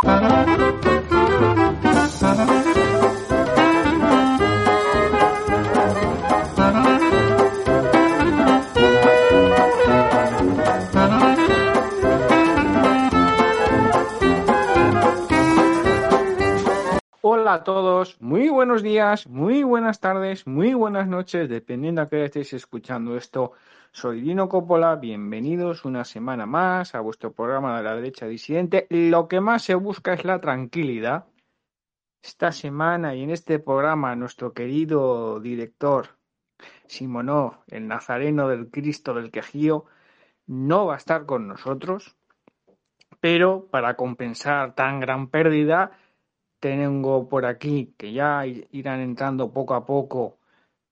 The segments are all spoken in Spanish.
Hola a todos, muy buenos días, muy buenas tardes, muy buenas noches, dependiendo a qué estéis escuchando esto. Soy Dino Coppola, bienvenidos una semana más a vuestro programa de la derecha disidente. Lo que más se busca es la tranquilidad. Esta semana y en este programa nuestro querido director Simonó, el nazareno del Cristo del Quejío, no va a estar con nosotros, pero para compensar tan gran pérdida, tengo por aquí que ya irán entrando poco a poco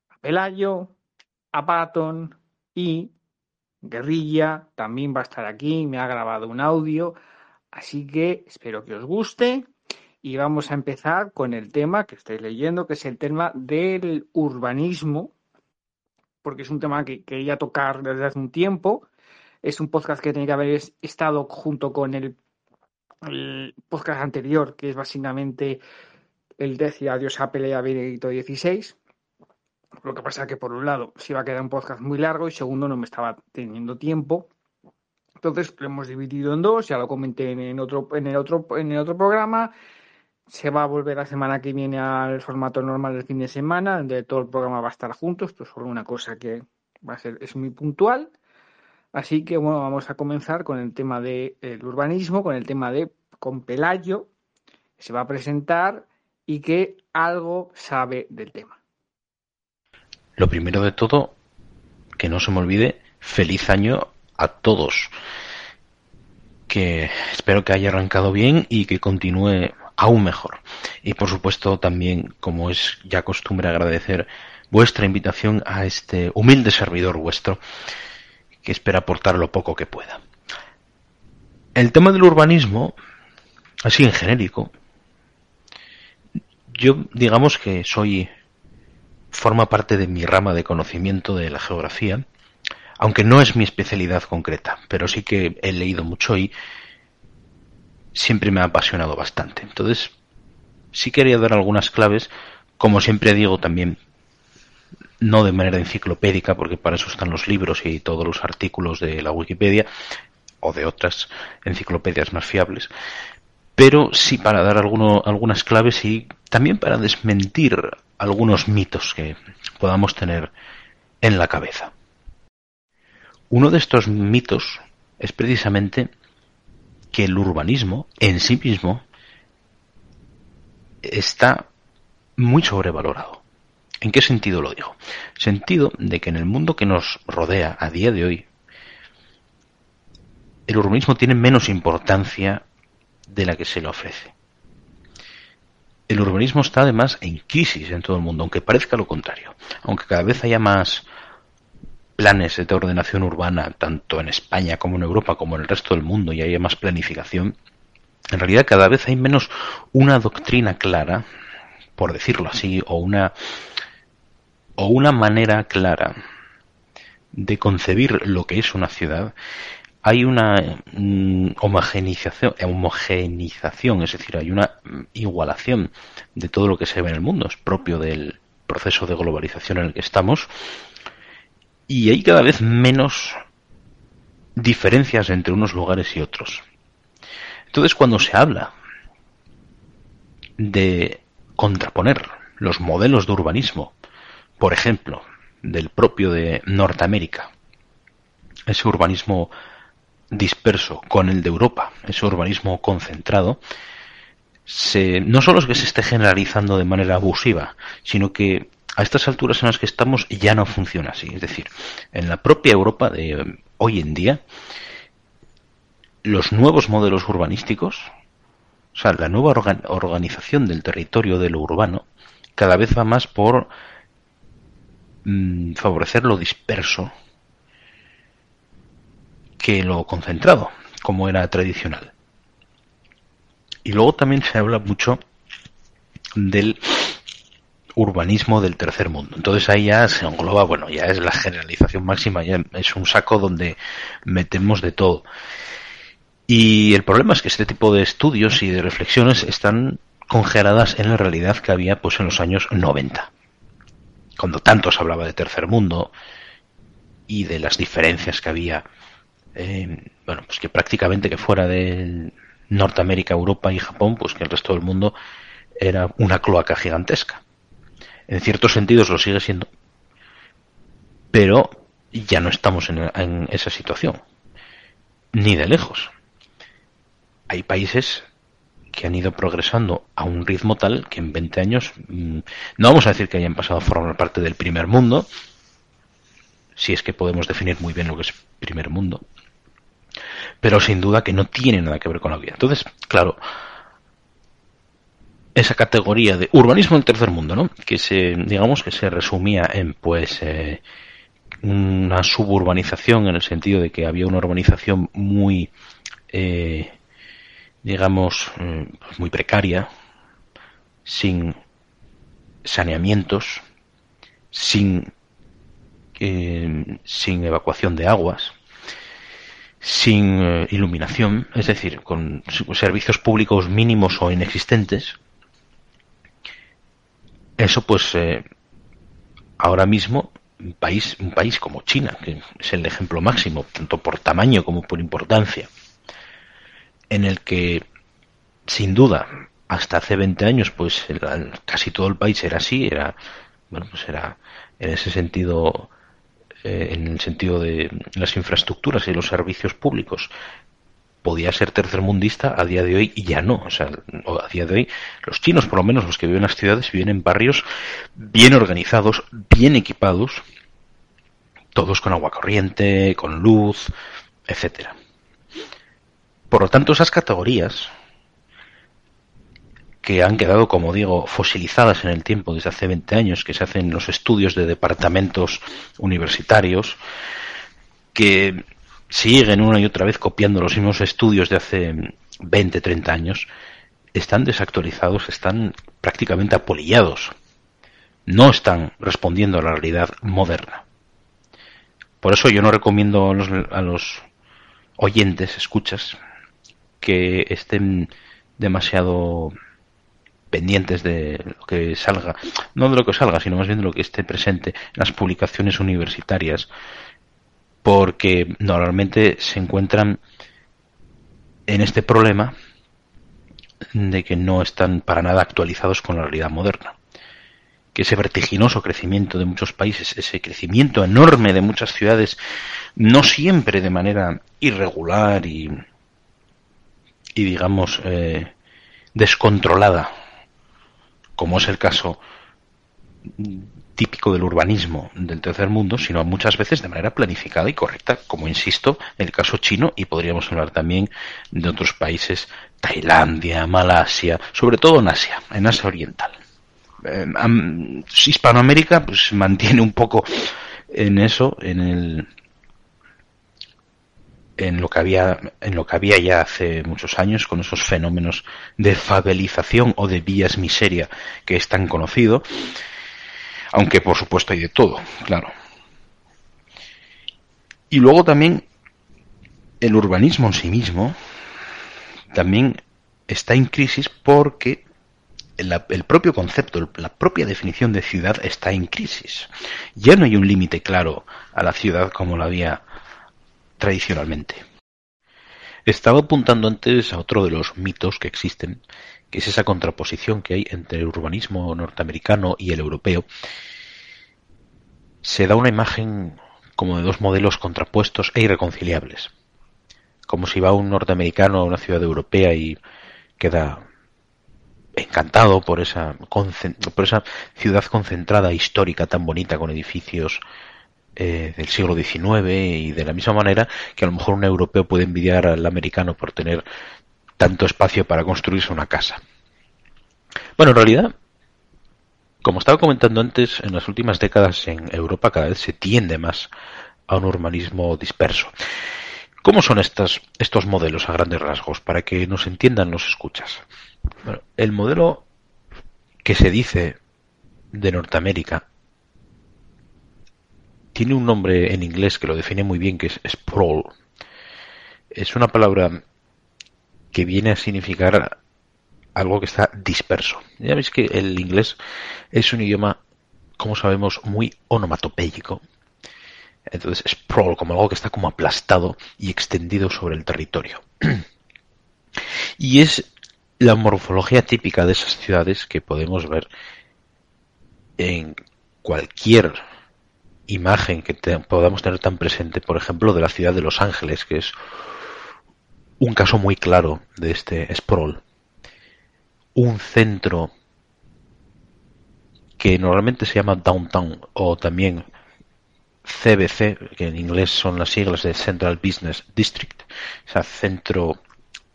a Pelayo, a Patton y Guerrilla también va a estar aquí, me ha grabado un audio, así que espero que os guste y vamos a empezar con el tema que estáis leyendo, que es el tema del urbanismo, porque es un tema que quería tocar desde hace un tiempo. Es un podcast que tenía que haber estado junto con el podcast anterior, que es básicamente el decía Adiós a Benedicto XVI. Lo que pasa es que por un lado se iba a quedar un podcast muy largo y segundo no me estaba teniendo tiempo. Entonces lo hemos dividido en dos, ya lo comenté en otro, en el otro, en el otro programa. Se va a volver la semana que viene al formato normal del fin de semana, donde todo el programa va a estar junto. Esto es solo una cosa que va a ser, es muy puntual. Así que bueno, vamos a comenzar con el tema del urbanismo, con el tema de con Pelayo, que se va a presentar y que algo sabe del tema. Lo primero de todo, que no se me olvide, feliz año a todos. Que espero que haya arrancado bien y que continúe aún mejor. Y por supuesto también, como es ya costumbre, agradecer vuestra invitación a este humilde servidor vuestro que espera aportar lo poco que pueda. El tema del urbanismo, así en genérico, yo digamos que soy forma parte de mi rama de conocimiento de la geografía, aunque no es mi especialidad concreta, pero sí que he leído mucho y siempre me ha apasionado bastante. Entonces, sí quería dar algunas claves, como siempre digo también, no de manera enciclopédica, porque para eso están los libros y todos los artículos de la Wikipedia o de otras enciclopedias más fiables, pero sí para dar algunas claves y también para desmentir algunos mitos que podamos tener en la cabeza. Uno de estos mitos es precisamente que el urbanismo en sí mismo está muy sobrevalorado. ¿En qué sentido lo digo? Sentido de que en el mundo que nos rodea a día de hoy, el urbanismo tiene menos importancia de la que se le ofrece. El urbanismo está además en crisis en todo el mundo, aunque parezca lo contrario. Aunque cada vez haya más planes de ordenación urbana, tanto en España como en Europa, como en el resto del mundo, y haya más planificación, en realidad cada vez hay menos una doctrina clara, por decirlo así, o una o una manera clara de concebir lo que es una ciudad, hay una mm, homogenización, homogenización, es decir, hay una igualación de todo lo que se ve en el mundo, es propio del proceso de globalización en el que estamos, y hay cada vez menos diferencias entre unos lugares y otros. Entonces, cuando se habla de contraponer los modelos de urbanismo por ejemplo, del propio de Norteamérica, ese urbanismo disperso con el de Europa, ese urbanismo concentrado, se, no solo es que se esté generalizando de manera abusiva, sino que a estas alturas en las que estamos ya no funciona así. Es decir, en la propia Europa de hoy en día, los nuevos modelos urbanísticos, o sea, la nueva organización del territorio de lo urbano, cada vez va más por Mm, favorecer lo disperso que lo concentrado, como era tradicional. Y luego también se habla mucho del urbanismo del tercer mundo. Entonces ahí ya se engloba, bueno, ya es la generalización máxima, ya es un saco donde metemos de todo. Y el problema es que este tipo de estudios y de reflexiones están congeladas en la realidad que había pues en los años 90. Cuando tanto se hablaba de tercer mundo y de las diferencias que había, eh, bueno, pues que prácticamente que fuera de Norteamérica, Europa y Japón, pues que el resto del mundo era una cloaca gigantesca. En ciertos sentidos lo sigue siendo, pero ya no estamos en esa situación, ni de lejos. Hay países que han ido progresando a un ritmo tal que en 20 años, mm, no vamos a decir que hayan pasado a formar parte del primer mundo, si es que podemos definir muy bien lo que es primer mundo, pero sin duda que no tiene nada que ver con la vida. Entonces, claro, esa categoría de urbanismo del tercer mundo, ¿no? Que se, digamos que se resumía en, pues, eh, una suburbanización en el sentido de que había una urbanización muy eh, digamos, mm, muy precaria, sin saneamientos, sin, eh, sin evacuación de aguas, sin eh, iluminación, es decir, con servicios públicos mínimos o inexistentes. Eso, pues, eh, ahora mismo, un país, un país como China, que es el ejemplo máximo, tanto por tamaño como por importancia, en el que, sin duda, hasta hace 20 años, pues casi todo el país era así, era, bueno, pues era en ese sentido, eh, en el sentido de las infraestructuras y los servicios públicos, podía ser tercermundista, a día de hoy y ya no. O sea, a día de hoy, los chinos, por lo menos los que viven en las ciudades, viven en barrios bien organizados, bien equipados, todos con agua corriente, con luz, etcétera. Por lo tanto, esas categorías que han quedado, como digo, fosilizadas en el tiempo desde hace 20 años, que se hacen los estudios de departamentos universitarios, que siguen una y otra vez copiando los mismos estudios de hace 20, 30 años, están desactualizados, están prácticamente apolillados. No están respondiendo a la realidad moderna. Por eso yo no recomiendo a los, a los oyentes, escuchas, que estén demasiado pendientes de lo que salga, no de lo que salga, sino más bien de lo que esté presente en las publicaciones universitarias, porque normalmente se encuentran en este problema de que no están para nada actualizados con la realidad moderna. Que ese vertiginoso crecimiento de muchos países, ese crecimiento enorme de muchas ciudades, no siempre de manera irregular y y digamos eh, descontrolada, como es el caso típico del urbanismo del tercer mundo, sino muchas veces de manera planificada y correcta, como insisto, en el caso chino y podríamos hablar también de otros países, Tailandia, Malasia, sobre todo en Asia, en Asia Oriental. Eh, Hispanoamérica pues mantiene un poco en eso, en el en lo que había en lo que había ya hace muchos años con esos fenómenos de favelización o de vías miseria que es tan conocido aunque por supuesto hay de todo claro y luego también el urbanismo en sí mismo también está en crisis porque el propio concepto, la propia definición de ciudad está en crisis. Ya no hay un límite claro a la ciudad como lo había tradicionalmente. Estaba apuntando antes a otro de los mitos que existen, que es esa contraposición que hay entre el urbanismo norteamericano y el europeo. Se da una imagen como de dos modelos contrapuestos e irreconciliables. Como si va un norteamericano a una ciudad europea y queda encantado por esa, por esa ciudad concentrada histórica tan bonita con edificios eh, del siglo XIX y de la misma manera que a lo mejor un europeo puede envidiar al americano por tener tanto espacio para construirse una casa. Bueno, en realidad, como estaba comentando antes, en las últimas décadas en Europa cada vez se tiende más a un urbanismo disperso. ¿Cómo son estos, estos modelos a grandes rasgos para que nos entiendan los escuchas? El modelo que se dice de Norteamérica tiene un nombre en inglés que lo define muy bien, que es sprawl. Es una palabra que viene a significar algo que está disperso. Ya veis que el inglés es un idioma, como sabemos, muy onomatopéyico. Entonces, sprawl, como algo que está como aplastado y extendido sobre el territorio. y es la morfología típica de esas ciudades que podemos ver en cualquier imagen que podamos tener tan presente, por ejemplo, de la ciudad de Los Ángeles, que es un caso muy claro de este sprawl. Un centro que normalmente se llama Downtown o también CBC, que en inglés son las siglas de Central Business District, o sea, centro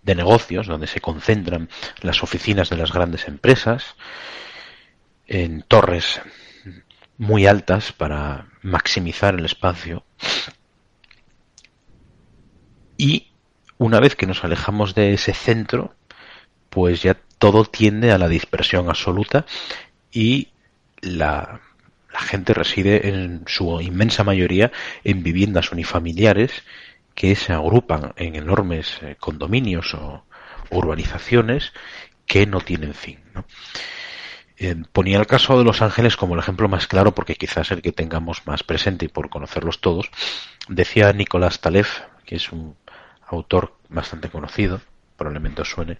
de negocios donde se concentran las oficinas de las grandes empresas en torres muy altas para maximizar el espacio. Y una vez que nos alejamos de ese centro, pues ya todo tiende a la dispersión absoluta y la, gente reside en su inmensa mayoría en viviendas unifamiliares que se agrupan en enormes eh, condominios o urbanizaciones que no tienen fin. Eh, ponía el caso de Los Ángeles como el ejemplo más claro porque quizás el que tengamos más presente y por conocerlos todos. Decía Nicolás Taleb, que es un autor bastante conocido, probablemente os suene,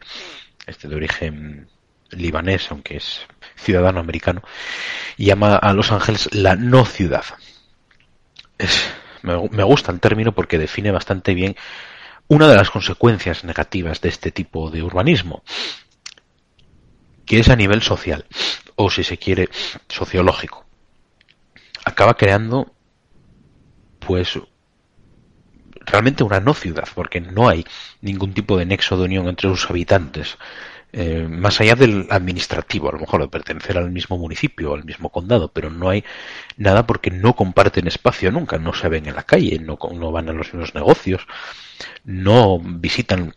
este de origen libanés, aunque es ciudadano americano, llama a Los Ángeles la no ciudad. me, me gusta el término porque define bastante bien una de las consecuencias negativas de este tipo de urbanismo, que es a nivel social, o si se quiere, sociológico. Acaba creando, pues, realmente una no ciudad, porque no hay ningún tipo de nexo de unión entre sus habitantes. Eh, más allá del administrativo, a lo mejor de pertenecer al mismo municipio al mismo condado, pero no hay nada porque no comparten espacio nunca, no se ven en la calle, no, no van a los mismos negocios, no visitan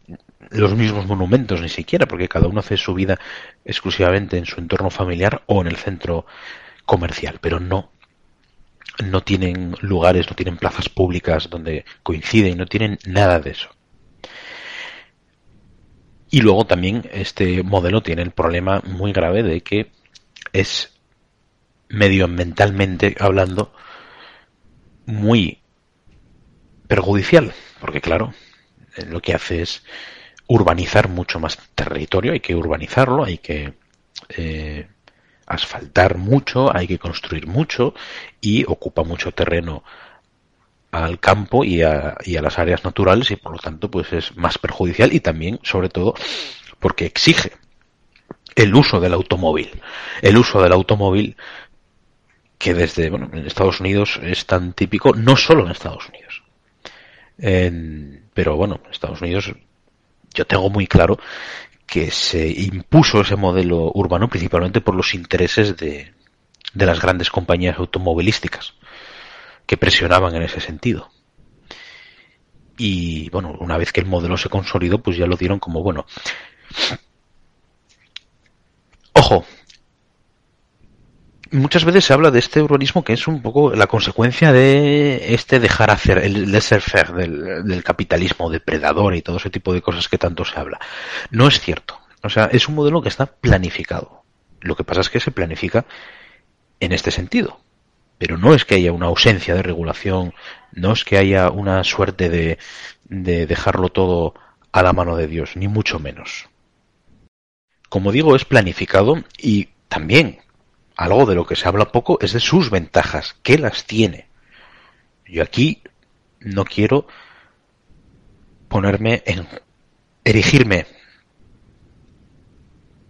los mismos monumentos ni siquiera, porque cada uno hace su vida exclusivamente en su entorno familiar o en el centro comercial, pero no no tienen lugares, no tienen plazas públicas donde coinciden, no tienen nada de eso. Y luego también este modelo tiene el problema muy grave de que es medioambientalmente hablando muy perjudicial, porque claro, lo que hace es urbanizar mucho más territorio, hay que urbanizarlo, hay que eh, asfaltar mucho, hay que construir mucho y ocupa mucho terreno al campo y a, y a, las áreas naturales y por lo tanto pues es más perjudicial y también sobre todo porque exige el uso del automóvil. El uso del automóvil que desde bueno en Estados Unidos es tan típico no solo en Estados Unidos. Pero bueno en Estados Unidos yo tengo muy claro que se impuso ese modelo urbano principalmente por los intereses de, de las grandes compañías automovilísticas que presionaban en ese sentido. Y bueno, una vez que el modelo se consolidó, pues ya lo dieron como bueno. Ojo, muchas veces se habla de este urbanismo que es un poco la consecuencia de este dejar hacer, el laissez-faire del, del, capitalismo depredador y todo ese tipo de cosas que tanto se habla. No es cierto. O sea, es un modelo que está planificado. Lo que pasa es que se planifica en este sentido. Pero no es que haya una ausencia de regulación, no es que haya una suerte de, de dejarlo todo a la mano de Dios, ni mucho menos. Como digo, es planificado y también algo de lo que se habla poco es de sus ventajas, que las tiene. Yo aquí no quiero ponerme en erigirme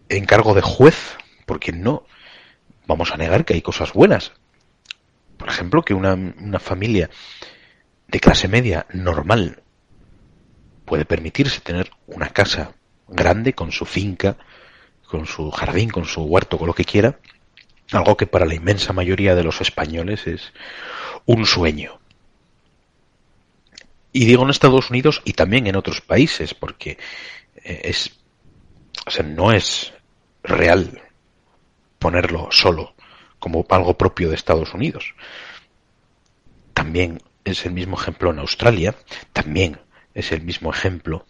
en cargo de juez, porque no vamos a negar que hay cosas buenas. Por ejemplo, que una, una familia de clase media normal puede permitirse tener una casa grande con su finca, con su jardín, con su huerto, con lo que quiera, algo que para la inmensa mayoría de los españoles es un sueño. Y digo en Estados Unidos y también en otros países, porque eh, es, no es real ponerlo solo como algo propio de Estados Unidos. También es el mismo ejemplo en Australia, también es el mismo ejemplo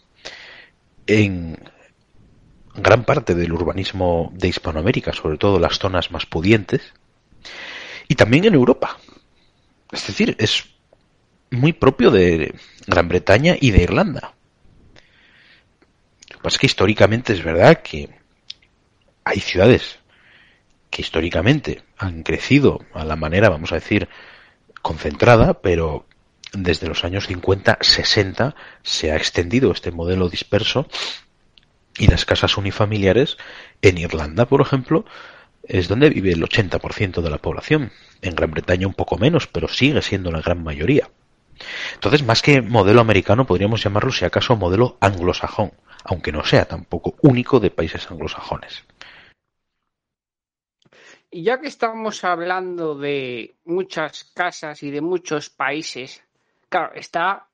en gran parte del urbanismo de Hispanoamérica, sobre todo las zonas más pudientes, y también en Europa. Es decir, es muy propio de Gran Bretaña y de Irlanda. Lo que pasa es que históricamente es verdad que hay ciudades que históricamente han crecido a la manera, vamos a decir, concentrada, pero desde los años 50, 60 se ha extendido este modelo disperso y las casas unifamiliares en Irlanda, por ejemplo, es donde vive el 80% de la población. En Gran Bretaña un poco menos, pero sigue siendo la gran mayoría. Entonces, más que modelo americano, podríamos llamarlo, si acaso, modelo anglosajón, aunque no sea tampoco único de países anglosajones. Y ya que estamos hablando de muchas casas y de muchos países, claro, está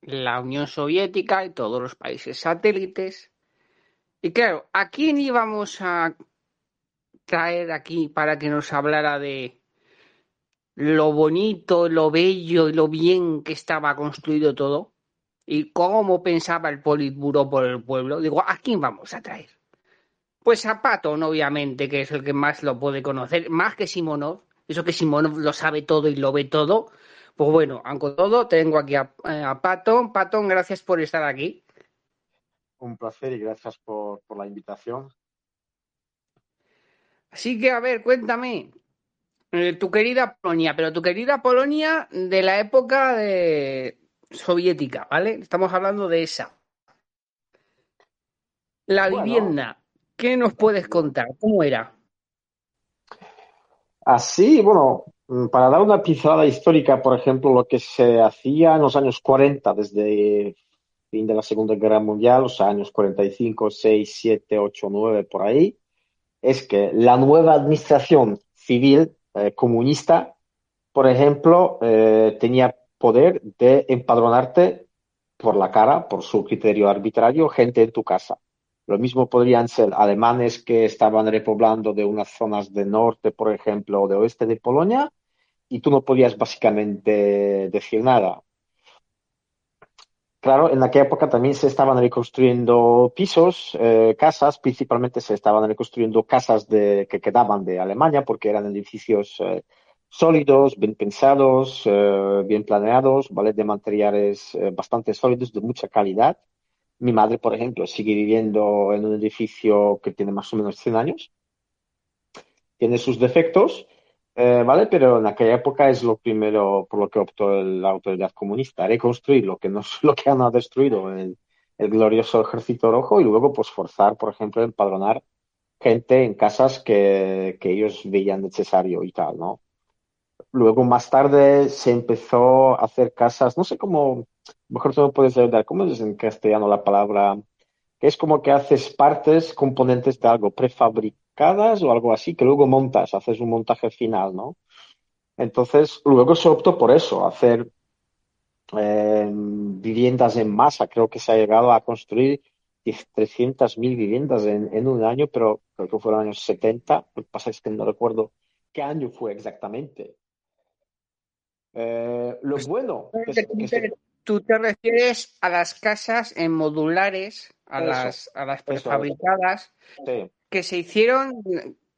la Unión Soviética y todos los países satélites. Y claro, ¿a quién íbamos a traer aquí para que nos hablara de lo bonito, lo bello y lo bien que estaba construido todo y cómo pensaba el Politburo por el pueblo. Digo, ¿a quién vamos a traer? Pues a Patton, obviamente, que es el que más lo puede conocer, más que Simonov. Eso que Simonov lo sabe todo y lo ve todo. Pues bueno, aunque todo, tengo aquí a, eh, a Patton. Gracias por estar aquí. Un placer y gracias por, por la invitación. Así que, a ver, cuéntame, eh, tu querida Polonia, pero tu querida Polonia de la época de soviética, ¿vale? Estamos hablando de esa. La Bueno, vivienda, ¿qué nos puedes contar? ¿Cómo era? así, bueno, mm, para dar una pincelada histórica, por ejemplo, lo que se hacía en los años 40, desde fin de la Segunda Guerra Mundial, los años 45, 6, 7, 8, 9, por ahí, es que la nueva administración civil eh, comunista, por ejemplo, eh, tenía poder de empadronarte por la cara, por su criterio arbitrario, gente en tu casa. Lo mismo podrían ser alemanes que estaban repoblando de unas zonas de norte, por ejemplo, o de oeste de Polonia, y tú no podías básicamente decir nada. Claro, en aquella época también se estaban reconstruyendo pisos, eh, casas, principalmente se estaban reconstruyendo casas de, que quedaban de Alemania porque eran edificios eh, sólidos, bien pensados, eh, bien planeados, ¿vale? De materiales eh, bastante sólidos, de mucha calidad. Mi madre, por ejemplo, sigue viviendo en un edificio que tiene más o menos 100 años, tiene sus defectos, eh, ¿vale? Pero en aquella época es lo primero por lo que optó la autoridad comunista, reconstruir lo que, no, lo que han destruido el, glorioso Ejército Rojo y luego pues forzar, por ejemplo, empadronar gente en casas que, que ellos veían necesario y tal, ¿no? Luego, más tarde, se empezó a hacer casas, no sé cómo, mejor tú me puedes ayudar, ¿cómo es en castellano la palabra? Que es como que haces partes, componentes de algo prefabricadas o algo así, que luego montas, haces un montaje final, ¿no? Entonces, luego se optó por eso, hacer eh, viviendas en masa. Creo que se ha llegado a construir 300.000 viviendas en, en un año, pero creo que fueron años 70. Lo que pasa es que no recuerdo qué año fue exactamente. Eh, lo Pues, bueno que, que tú te refieres a las casas en modulares, a eso, las, a las prefabricadas, sí, que se hicieron,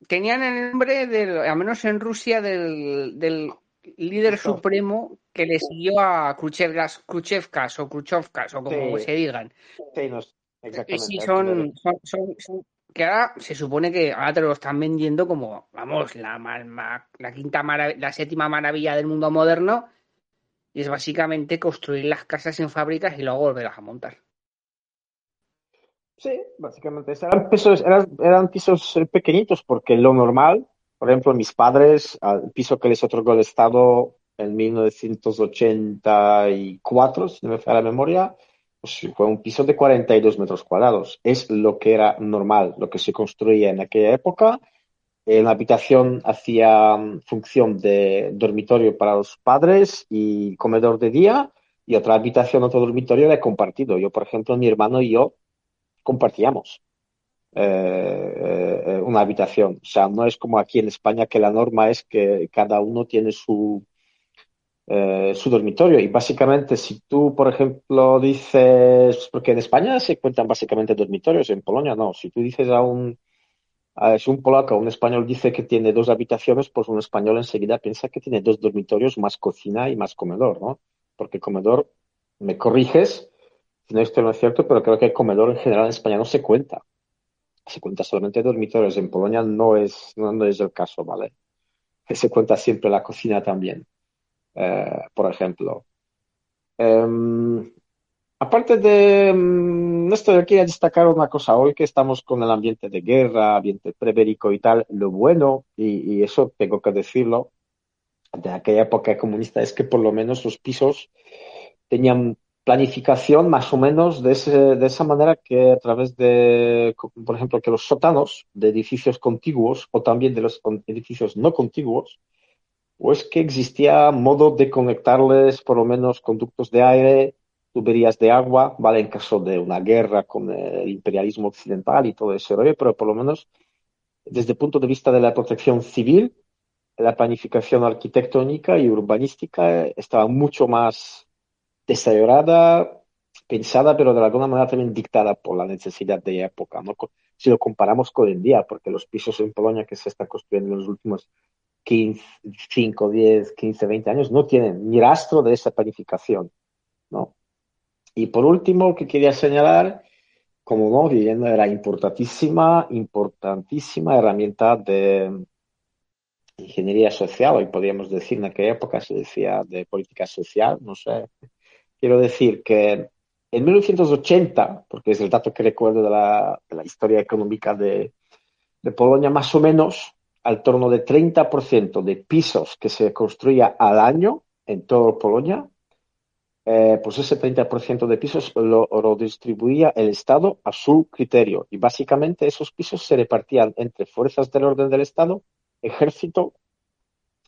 tenían el nombre del, al menos en Rusia, del, del líder eso, supremo que le siguió a Khrushchevkas, Khrushchevkas o Khrushchevkas o como sí, se digan. sí, no, sí, exactamente, me son, son, son, son- que ahora se supone que ahora te lo están vendiendo como, vamos, la, ma- la quinta marav- la séptima maravilla del mundo moderno, y es básicamente construir las casas en fábricas y luego volverlas a montar. Sí, básicamente eran pisos, eran, pisos pequeñitos porque lo normal, por ejemplo, mis padres, al piso que les otorgó el Estado en 1984, si no me falla la memoria, pues fue un piso de 42 metros cuadrados. Es lo que era normal, lo que se construía en aquella época. Eh, la habitación hacía mm, función de dormitorio para los padres y comedor de día, y otra habitación, otro dormitorio era compartido. Yo, por ejemplo, mi hermano y yo compartíamos eh, eh, una habitación. O sea, no es como aquí en España que la norma es que cada uno tiene su, eh, su dormitorio. Y básicamente, si tú, por ejemplo, dices, porque en España se cuentan básicamente dormitorios, en Polonia no. Si tú dices a un, si un polaco o un español dice que tiene dos habitaciones, pues un español enseguida piensa que tiene dos dormitorios, más cocina y más comedor, ¿no? Porque comedor, me corriges, si no esto no es cierto, pero creo que el comedor en general en España no se cuenta. Se cuenta solamente dormitorios. En Polonia no es, no, es el caso, ¿vale? Se cuenta siempre la cocina también, eh, por ejemplo. Em, aparte de um, esto, yo quería destacar una cosa. Hoy que estamos con el ambiente de guerra, ambiente prebérico y tal, lo bueno, y, y eso tengo que decirlo, de aquella época comunista es que por lo menos los pisos tenían planificación más o menos de, ese, de esa manera que a través de, por ejemplo, que los sótanos de edificios contiguos o también de los edificios no contiguos, pues que existía modo de conectarles por lo menos conductos de aire, tuberías de agua, ¿vale? En caso de una guerra con el imperialismo occidental y todo ese rollo, pero por lo menos desde el punto de vista de la protección civil, la planificación arquitectónica y urbanística estaba mucho más desarrollada, pensada, pero de alguna manera también dictada por la necesidad de época, ¿no? Si lo comparamos con el día, porque los pisos en Polonia que se están construyendo en los últimos 15, 5, 10, 15, 20 años no tienen ni rastro de esa planificación, ¿no? Y por último, que quería señalar, como no, vivienda era importantísima, importantísima herramienta de ingeniería social, hoy podríamos decir en aquella época se decía de política social, no sé, Quiero decir que en 1980, porque es el dato que recuerdo de la, de la historia económica de, de, Polonia, más o menos al torno de 30% de pisos que se construía al año en toda Polonia, eh, pues ese 30% de pisos lo, lo, distribuía el Estado a su criterio. Y básicamente esos pisos se repartían entre fuerzas del orden del Estado, ejército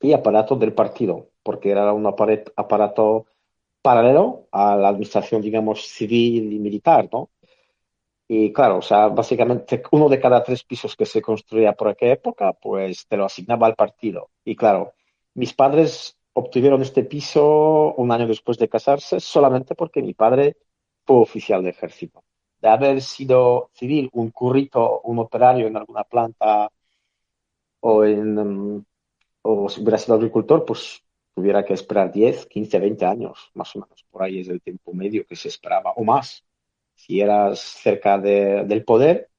y aparato del partido, porque era un aparato paralelo a la administración, digamos, civil y militar, ¿no? Y claro, o sea, básicamente uno de cada tres pisos que se construía por aquella época, pues te lo asignaba al partido. Y claro, mis padres obtuvieron este piso un año después de casarse solamente porque mi padre fue oficial de ejército. De haber sido civil, un currito, un operario en alguna planta o en mm, o si hubiera sido agricultor, pues tuviera que esperar 10, 15, 20 años, más o menos. Por ahí es el tiempo medio que se esperaba, o más. Si eras cerca de, del poder,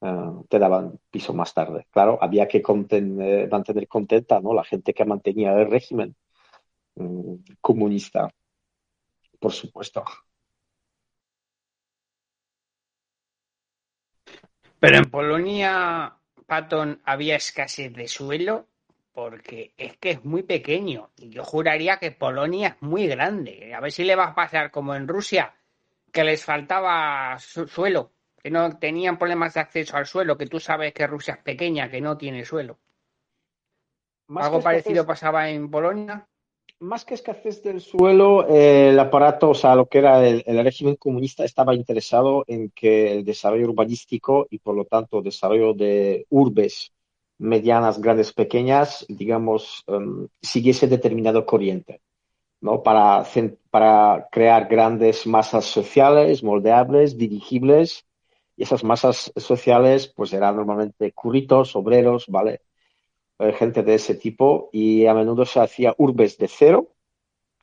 uh, te daban piso más tarde. Claro, había que contener, mantener contenta ¿no? la gente que mantenía el régimen comunista, por supuesto. Pero en Polonia, Patton, había escasez de suelo porque es que es muy pequeño. Y yo juraría que Polonia es muy grande. A ver si le va a pasar como en Rusia, que les faltaba su suelo, que no tenían problemas de acceso al suelo, que tú sabes que Rusia es pequeña, que no tiene suelo. Más ¿Algo parecido pasaba en Polonia? Más que escasez del suelo, eh, el aparato, o sea, lo que era el, régimen comunista estaba interesado en que el desarrollo urbanístico y por lo tanto desarrollo de urbes medianas, grandes, pequeñas, digamos, um, siguiese determinado corriente, ¿no? Para, para crear grandes masas sociales, moldeables, dirigibles, y esas masas sociales, pues eran normalmente curritos, obreros, ¿vale? Eh, gente de ese tipo, y a menudo se hacía urbes de cero,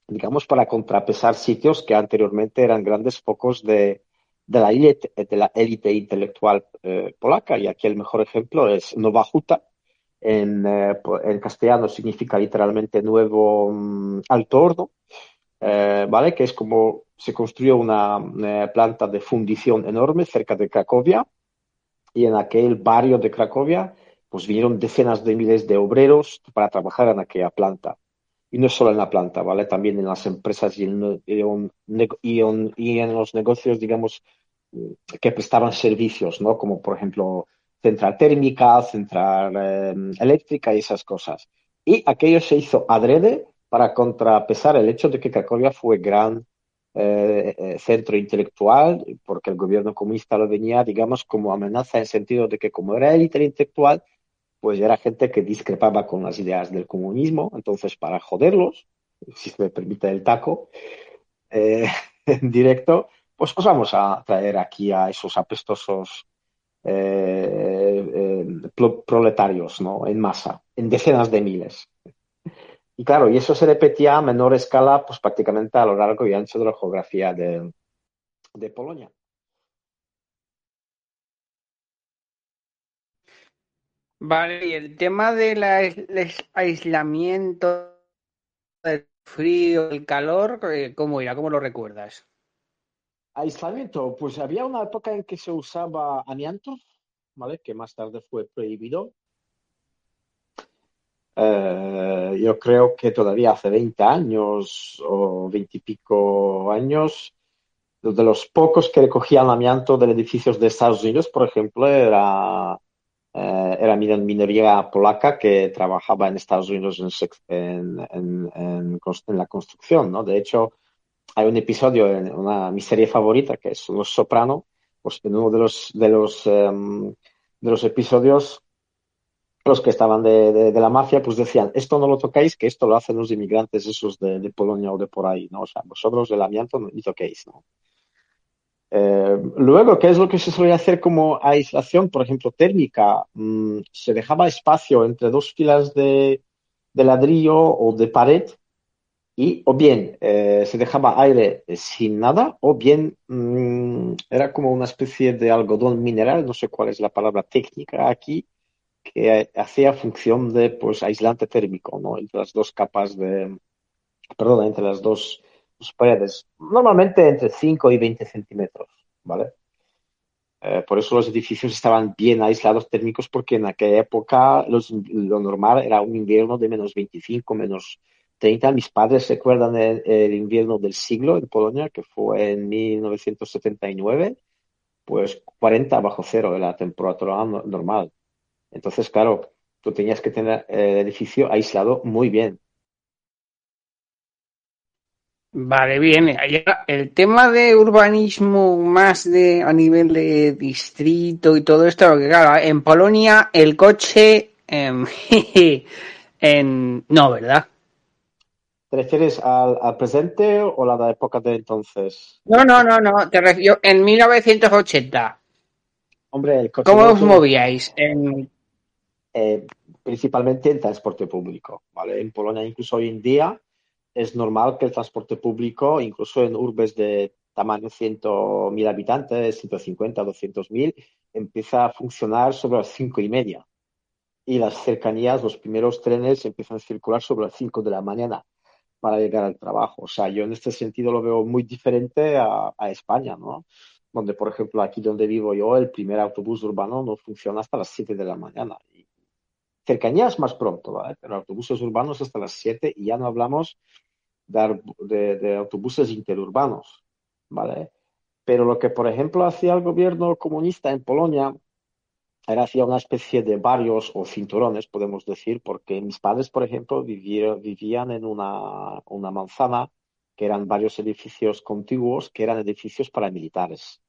digamos, para contrapesar sitios que anteriormente eran grandes focos de, de la élite, de la élite intelectual eh, polaca, y aquí el mejor ejemplo es Nova Huta, en, eh, en castellano significa literalmente nuevo um, alto horno, eh, ¿vale? Que es como se construyó una, una planta de fundición enorme cerca de Cracovia. Y en aquel barrio de Cracovia pues vinieron decenas de miles de obreros para trabajar en aquella planta. Y no solo en la planta, ¿vale? También en las empresas y en, los negocios, digamos, que prestaban servicios, ¿no? Como por ejemplo central térmica, central eh, eléctrica y esas cosas. Y aquello se hizo adrede para contrapesar el hecho de que Cracovia fue gran eh, eh, centro intelectual, porque el gobierno comunista lo venía, digamos, como amenaza en el sentido de que como era élite intelectual, pues era gente que discrepaba con las ideas del comunismo, entonces para joderlos, si se me permite el taco, eh, en directo, pues, pues vamos a traer aquí a esos apestosos eh, eh, proletarios, ¿no? En masa, en decenas de miles. Y claro, y eso se repetía a menor escala, pues prácticamente a lo largo y ancho de la geografía de Polonia. Vale, y el tema del aislamiento, del frío, el calor, eh, ¿cómo era? ¿Cómo lo recuerdas? Aislamiento, pues había una época en que se usaba amianto, ¿vale? Que más tarde fue prohibido. Eh, yo creo que todavía hace 20 años o 20 y pico años, de los pocos que recogían amianto de edificios de Estados Unidos, por ejemplo, era eh, era minoría polaca que trabajaba en Estados Unidos en, en, la construcción, ¿no? De hecho, hay un episodio en una mi serie favorita que es Los Soprano, pues en uno de los de los em, de los episodios los que estaban de, de, la mafia pues decían esto no lo tocáis que esto lo hacen los inmigrantes esos de, Polonia o de por ahí no o sea vosotros el amianto no toquéis no eh, luego, ¿qué es lo que se suele hacer como aislación, por ejemplo, térmica? Mm, se dejaba espacio entre dos filas de, ladrillo o de pared y o bien eh, se dejaba aire sin nada o bien mm, era como una especie de algodón mineral, no sé cuál es la palabra técnica aquí, que hacía función de pues aislante térmico, ¿no? Entre las dos capas de, perdón, entre las dos paredes, normalmente entre 5 y 20 centímetros, ¿vale? Eh, por eso los edificios estaban bien aislados térmicos porque en aquella época lo normal era un invierno de menos 25, menos 30. Mis padres recuerdan el, el, invierno del siglo en Polonia, que fue en 1979, pues 40 bajo cero de la temperatura normal. Entonces, claro, tú tenías que tener el edificio aislado muy bien. Vale, bien. El tema de urbanismo más de a nivel de distrito y todo esto, porque claro, en Polonia el coche em, en no, ¿verdad? ¿Te refieres al, presente o la de época de entonces? No, no, no, no. Te refiero en 1980. Hombre, el coche. ¿Cómo os movíais? Eh, principalmente en transporte público, ¿vale? En Polonia, incluso hoy en día, es normal que el transporte público, incluso en urbes de tamaño 100.000 habitantes, 150, 200.000, empieza a funcionar sobre las cinco y media. Y las cercanías, los primeros trenes empiezan a circular sobre las 5 de la mañana para llegar al trabajo. O sea, yo en este sentido lo veo muy diferente a, España, ¿no? Donde, por ejemplo, aquí donde vivo yo, el primer autobús urbano no funciona hasta las 7 de la mañana. Cercanías más pronto, ¿vale? Pero autobuses urbanos hasta las 7 y ya no hablamos de, autobuses interurbanos, ¿vale? Pero lo que, por ejemplo, hacía el gobierno comunista en Polonia era hacía una especie de barrios o cinturones, podemos decir, porque mis padres, por ejemplo, vivían en una, una manzana que eran varios edificios contiguos, que eran edificios paramilitares,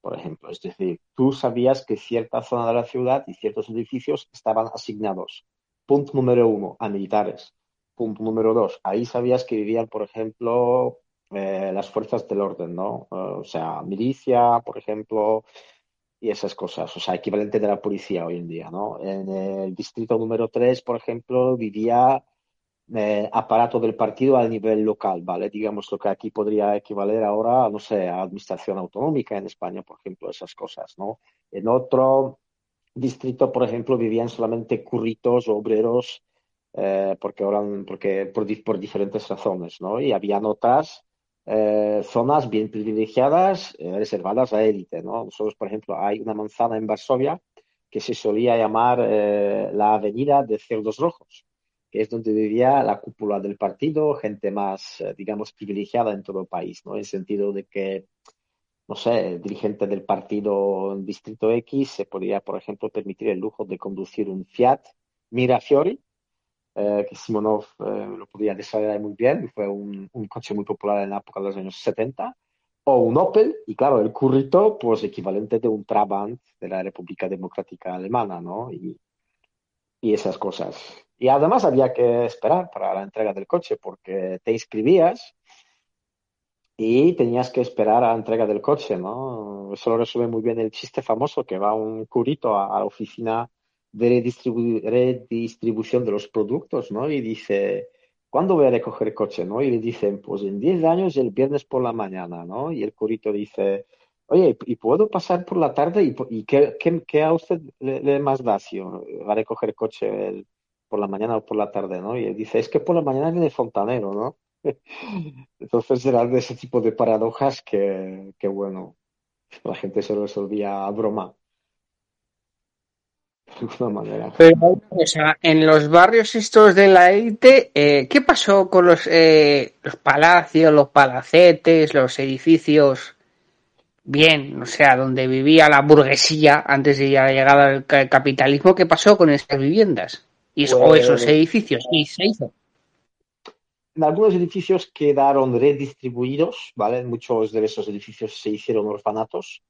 por ejemplo. Es decir, tú sabías que cierta zona de la ciudad y ciertos edificios estaban asignados. Punto número uno, a militares. Punto número dos, ahí sabías que vivían, por ejemplo, eh, las fuerzas del orden, ¿no? o sea, milicia, por ejemplo, y esas cosas, o sea, equivalente de la policía hoy en día, ¿no? En el distrito número tres, por ejemplo, vivía eh, aparato del partido a nivel local, ¿vale? Digamos lo que aquí podría equivaler ahora, no sé, a administración autonómica en España, por ejemplo, esas cosas, ¿no? En otro distrito, por ejemplo, vivían solamente curritos, obreros, eh, porque, ahora, porque por, por, diferentes razones, ¿no? Y había otras eh, zonas bien privilegiadas eh, reservadas a élite, ¿no? Nosotros, por ejemplo, hay una manzana en Varsovia que se solía llamar la Avenida de Cerdos Rojos, que es donde vivía la cúpula del partido, gente más, digamos, privilegiada en todo el país, ¿no? En el sentido de que no sé, el dirigente del partido en Distrito X se podía, por ejemplo, permitir el lujo de conducir un Fiat Mirafiori, eh, que Simonov eh, lo podía desarrollar muy bien, fue un, un, coche muy popular en la época de los años 70, o un Opel, y claro, el currito, pues equivalente de un Trabant de la República Democrática Alemana, ¿no? Y esas cosas. Y además había que esperar para la entrega del coche porque te inscribías y tenías que esperar a la entrega del coche, ¿no? Eso lo resume muy bien el chiste famoso que va un curito a, la oficina de redistribución de los productos, ¿no? Y dice, ¿cuándo voy a recoger el coche, no? Y le dicen, pues en 10 años el viernes por la mañana, ¿no? Y el curito dice, oye, ¿y puedo pasar por la tarde? ¿Y, y qué, qué, a usted le, más da si va a recoger el coche por la mañana o por la tarde, ¿no? Y él dice, es que por la mañana viene fontanero, ¿no? Entonces eran de ese tipo de paradojas que, bueno, la gente se resolvía a broma. De alguna manera. Pero, o sea, en los barrios estos de la élite, eh, ¿qué pasó con los, eh, los palacios, los palacetes, los edificios? Bien, o sea, donde vivía la burguesía antes de la llegada del capitalismo, ¿qué pasó con esas viviendas? Y o pues esos edificios, ¿y se hizo? En algunos edificios quedaron redistribuidos, ¿vale? Muchos de esos edificios se hicieron orfanatos,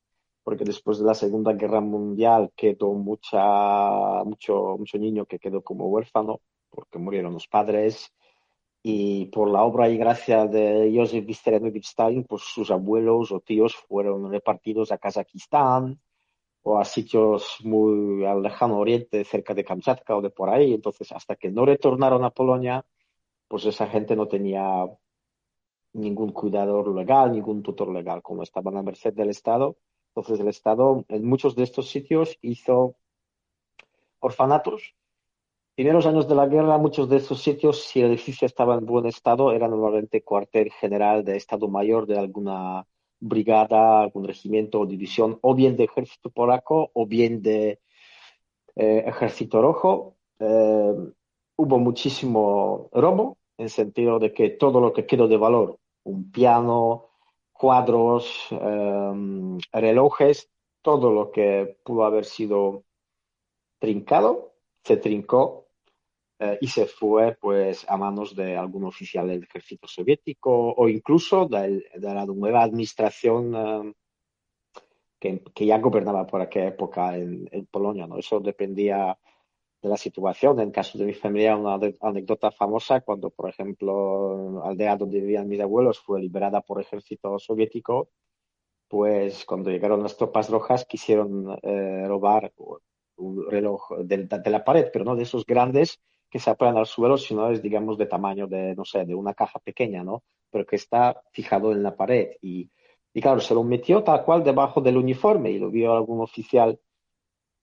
porque después de la Segunda Guerra Mundial quedó mucha, mucho, mucho niño que quedó como huérfano, porque murieron los padres, y por la obra y gracia de Joseph Vissarionovich Stalin, pues sus abuelos o tíos fueron repartidos a Kazajistán o a sitios muy al lejano oriente, cerca de Kamchatka o de por ahí. Entonces, hasta que no retornaron a Polonia, pues esa gente no tenía ningún cuidador legal, ningún tutor legal, como estaban a merced del Estado. Entonces el Estado en muchos de estos sitios hizo orfanatos. Primeros años de la guerra, muchos de estos sitios, si el edificio estaba en buen estado, era normalmente cuartel general de Estado Mayor de alguna brigada, algún regimiento o división, o bien de ejército polaco, o bien de eh, ejército rojo. Eh, hubo muchísimo robo, en sentido de que todo lo que quedó de valor, un piano, cuadros, em, relojes, todo lo que pudo haber sido trincado, se trincó eh, y se fue pues a manos de algún oficial del ejército soviético o incluso de, la nueva administración em, que, ya gobernaba por aquella época en, en Polonia. ¿no? Eso dependía de la situación. En caso de mi familia, una anécdota famosa, cuando, por ejemplo, aldea donde vivían mis abuelos fue liberada por ejército soviético, pues cuando llegaron las tropas rojas quisieron eh, robar un reloj de, la pared, pero no de esos grandes que se apoyan al suelo, sino es, digamos, de tamaño de, no sé, de una caja pequeña, ¿no? Pero que está fijado en la pared. Y, y claro, se lo metió tal cual debajo del uniforme y lo vio algún oficial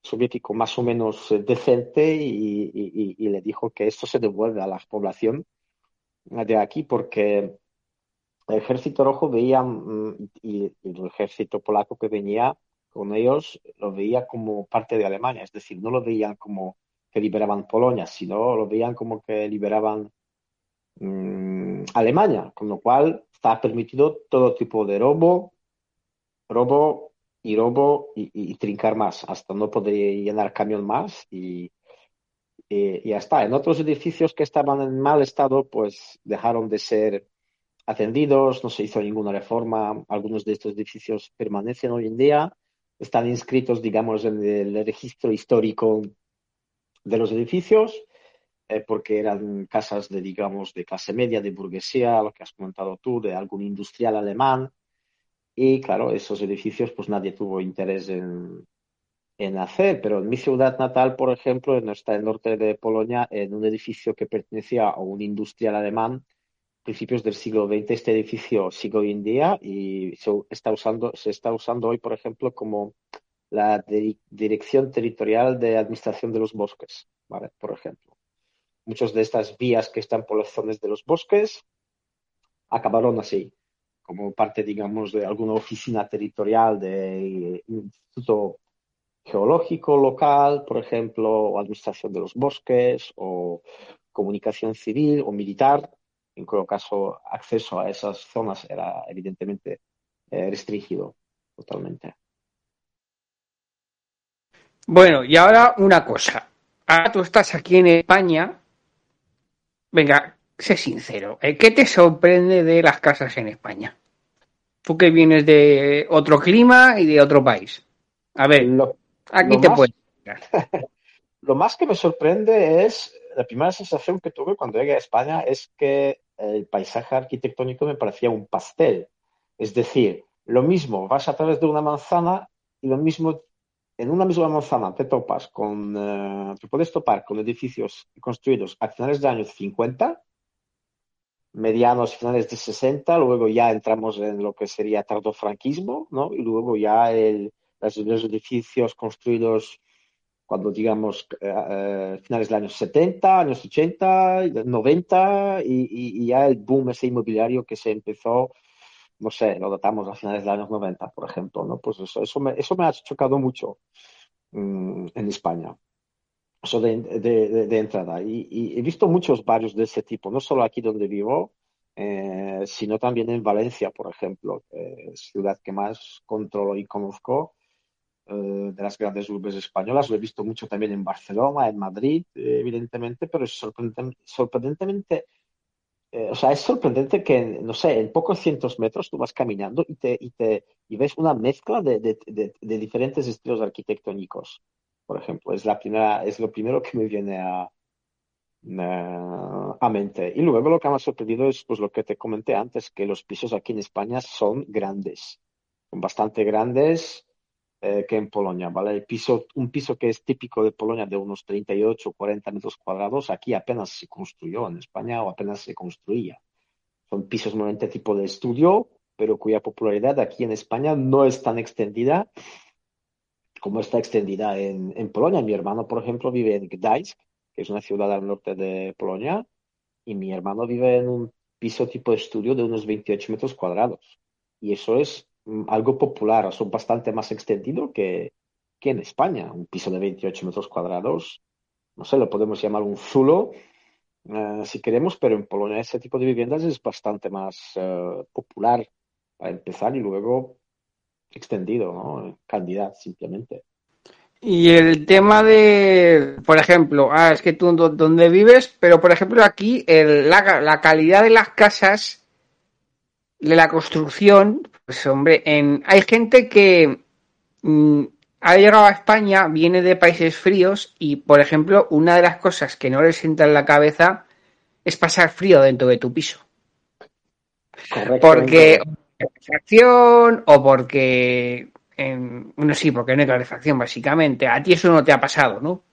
soviético más o menos eh, decente y, le dijo que esto se devuelve a la población de aquí porque el ejército rojo veía mm, y, el ejército polaco que venía con ellos lo veía como parte de Alemania, es decir, no lo veían como que liberaban Polonia, sino lo veían como que liberaban mm, Alemania, con lo cual está permitido todo tipo de robo, robo y robo y, trincar más, hasta no poder llenar camión más y, y, ya está. En otros edificios que estaban en mal estado, pues dejaron de ser atendidos, no se hizo ninguna reforma. Algunos de estos edificios permanecen hoy en día, están inscritos, digamos, en el registro histórico de los edificios, eh, porque eran casas de, digamos, de clase media, de burguesía, lo que has comentado tú, de algún industrial alemán. Y claro, esos edificios pues nadie tuvo interés en, en hacer, pero en mi ciudad natal, por ejemplo, en el norte de Polonia, en un edificio que pertenecía a un industrial alemán, principios del siglo XX, este edificio sigue hoy en día y se está usando, se está usando hoy, por ejemplo, como la Dirección Territorial de Administración de los Bosques. Por ejemplo. Muchas de estas vías que están por las zonas de los bosques acabaron así como parte, digamos, de alguna oficina territorial de Instituto Geológico local, por ejemplo, o Administración de los Bosques, o Comunicación Civil o Militar. En cuyo caso, acceso a esas zonas era evidentemente eh, restringido totalmente. Bueno, y ahora una cosa. Ahora tú estás aquí en España. Venga, sé sincero, eh, ¿qué te sorprende de las casas en España? Tú que vienes de otro clima y de otro país. A ver, aquí te puedes. lo más que me sorprende es la primera sensación que tuve cuando llegué a España es que el paisaje arquitectónico me parecía un pastel. Es decir, lo mismo, vas a través de una manzana y lo mismo, en una misma manzana te topas con, eh, te puedes topar con edificios construidos a finales de años 50, medianos finales de 60, luego ya entramos en lo que sería tardofranquismo, ¿no? Y luego ya el, los edificios construidos cuando digamos eh, finales de los años 70, años 80, 90 y, y, ya el boom ese inmobiliario que se empezó, no sé, lo datamos a finales de los años 90, por ejemplo, ¿no? Pues eso, eso, me, eso me ha chocado mucho mm, en España, eso de, de, de, entrada. Y, y, he visto muchos barrios de ese tipo, no solo aquí donde vivo, eh, sino también en Valencia, por ejemplo, ciudad que más controlo y conozco eh, de las grandes urbes españolas. Lo he visto mucho también en Barcelona, en Madrid, eh, evidentemente, pero es sorprendentemente, eh, o sea, es sorprendente que, no sé, en pocos cientos metros tú vas caminando y, te, y, te, y ves una mezcla de, de, de, diferentes estilos arquitectónicos. Por ejemplo, es, la primera, es lo primero que me viene a, a mente. Y luego lo que me ha sorprendido es pues, lo que te comenté antes, que los pisos aquí en España son grandes, son bastante grandes eh, que en Polonia, ¿vale? Piso, un piso que es típico de Polonia de unos 38 o 40 metros cuadrados, aquí apenas se construyó, en España o apenas se construía. Son pisos normalmente tipo de estudio, pero cuya popularidad aquí en España no es tan extendida como está extendida en, en Polonia. Mi hermano, por ejemplo, vive en Gdańsk, que es una ciudad al norte de Polonia, y mi hermano vive en un piso tipo de estudio de unos 28 metros cuadrados. Y eso es algo popular, son bastante más extendido que, que en España. Un piso de 28 metros cuadrados, no sé, lo podemos llamar un zulo, eh, si queremos, pero en Polonia ese tipo de viviendas es bastante más eh, popular para empezar y luego extendido, ¿no? Cantidad, simplemente. Y el tema de, por ejemplo, ah, es que tú donde vives, pero por ejemplo aquí la calidad de las casas de la construcción, pues hombre, en, hay gente que mm, ha llegado a España, viene de países fríos y, por ejemplo, una de las cosas que no les entra en la cabeza es pasar frío dentro de tu piso. Porque calefacción o porque bueno sí, porque no hay calefacción básicamente. A ti eso no te ha pasado, ¿no?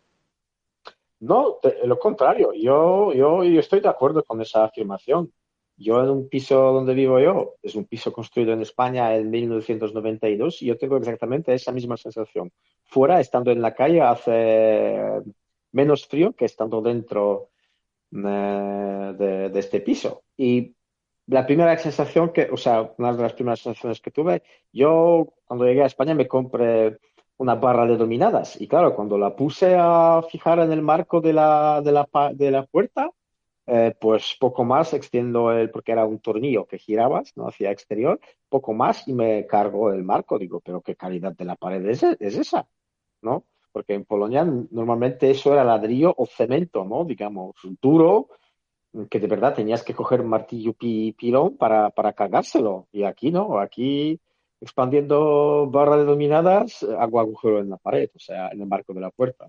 No, lo contrario. Yo, yo, yo estoy de acuerdo con esa afirmación. Yo en un piso donde vivo yo, es un piso construido en España en 1992 y yo tengo exactamente esa misma sensación. Fuera, estando en la calle, hace menos frío que estando dentro eh, de, este piso. Y la primera sensación que, o sea, una de las primeras sensaciones que tuve, yo cuando llegué a España me compré una barra de dominadas y claro, cuando la puse a fijar en el marco de la, de la, de la puerta, eh, pues poco más extiendo el, porque era un tornillo que girabas, ¿no? Hacia exterior, poco más y me cargo el marco. Digo, pero qué calidad de la pared es, es esa, ¿no? Porque en Polonia normalmente eso era ladrillo o cemento, ¿no? Digamos, duro, que de verdad tenías que coger martillo y pilón para, para cargárselo. Y aquí no, aquí expandiendo barra de dominadas, hago agujero en la pared, o sea, en el marco de la puerta.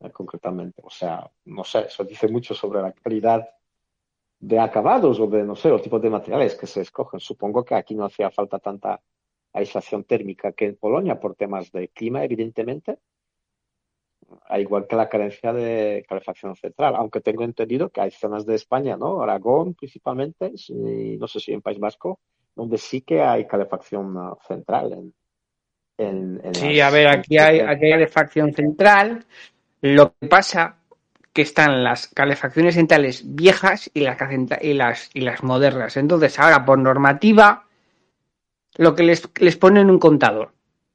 Eh, concretamente. O sea, no sé, eso dice mucho sobre la calidad de acabados o de, no sé, los tipos de materiales que se escogen. Supongo que aquí no hacía falta tanta aislación térmica que en Polonia por temas de clima, evidentemente, al igual que la carencia de calefacción central, aunque tengo entendido que hay zonas de España, ¿no? Aragón principalmente, y no sé si en País Vasco, donde sí que hay calefacción uh, central. En, sí, a ver, aquí hay, aquí hay calefacción central, lo que pasa que están las calefacciones centrales viejas y las, y las, y las modernas. Entonces, ahora por normativa, lo que les, les ponen un contador.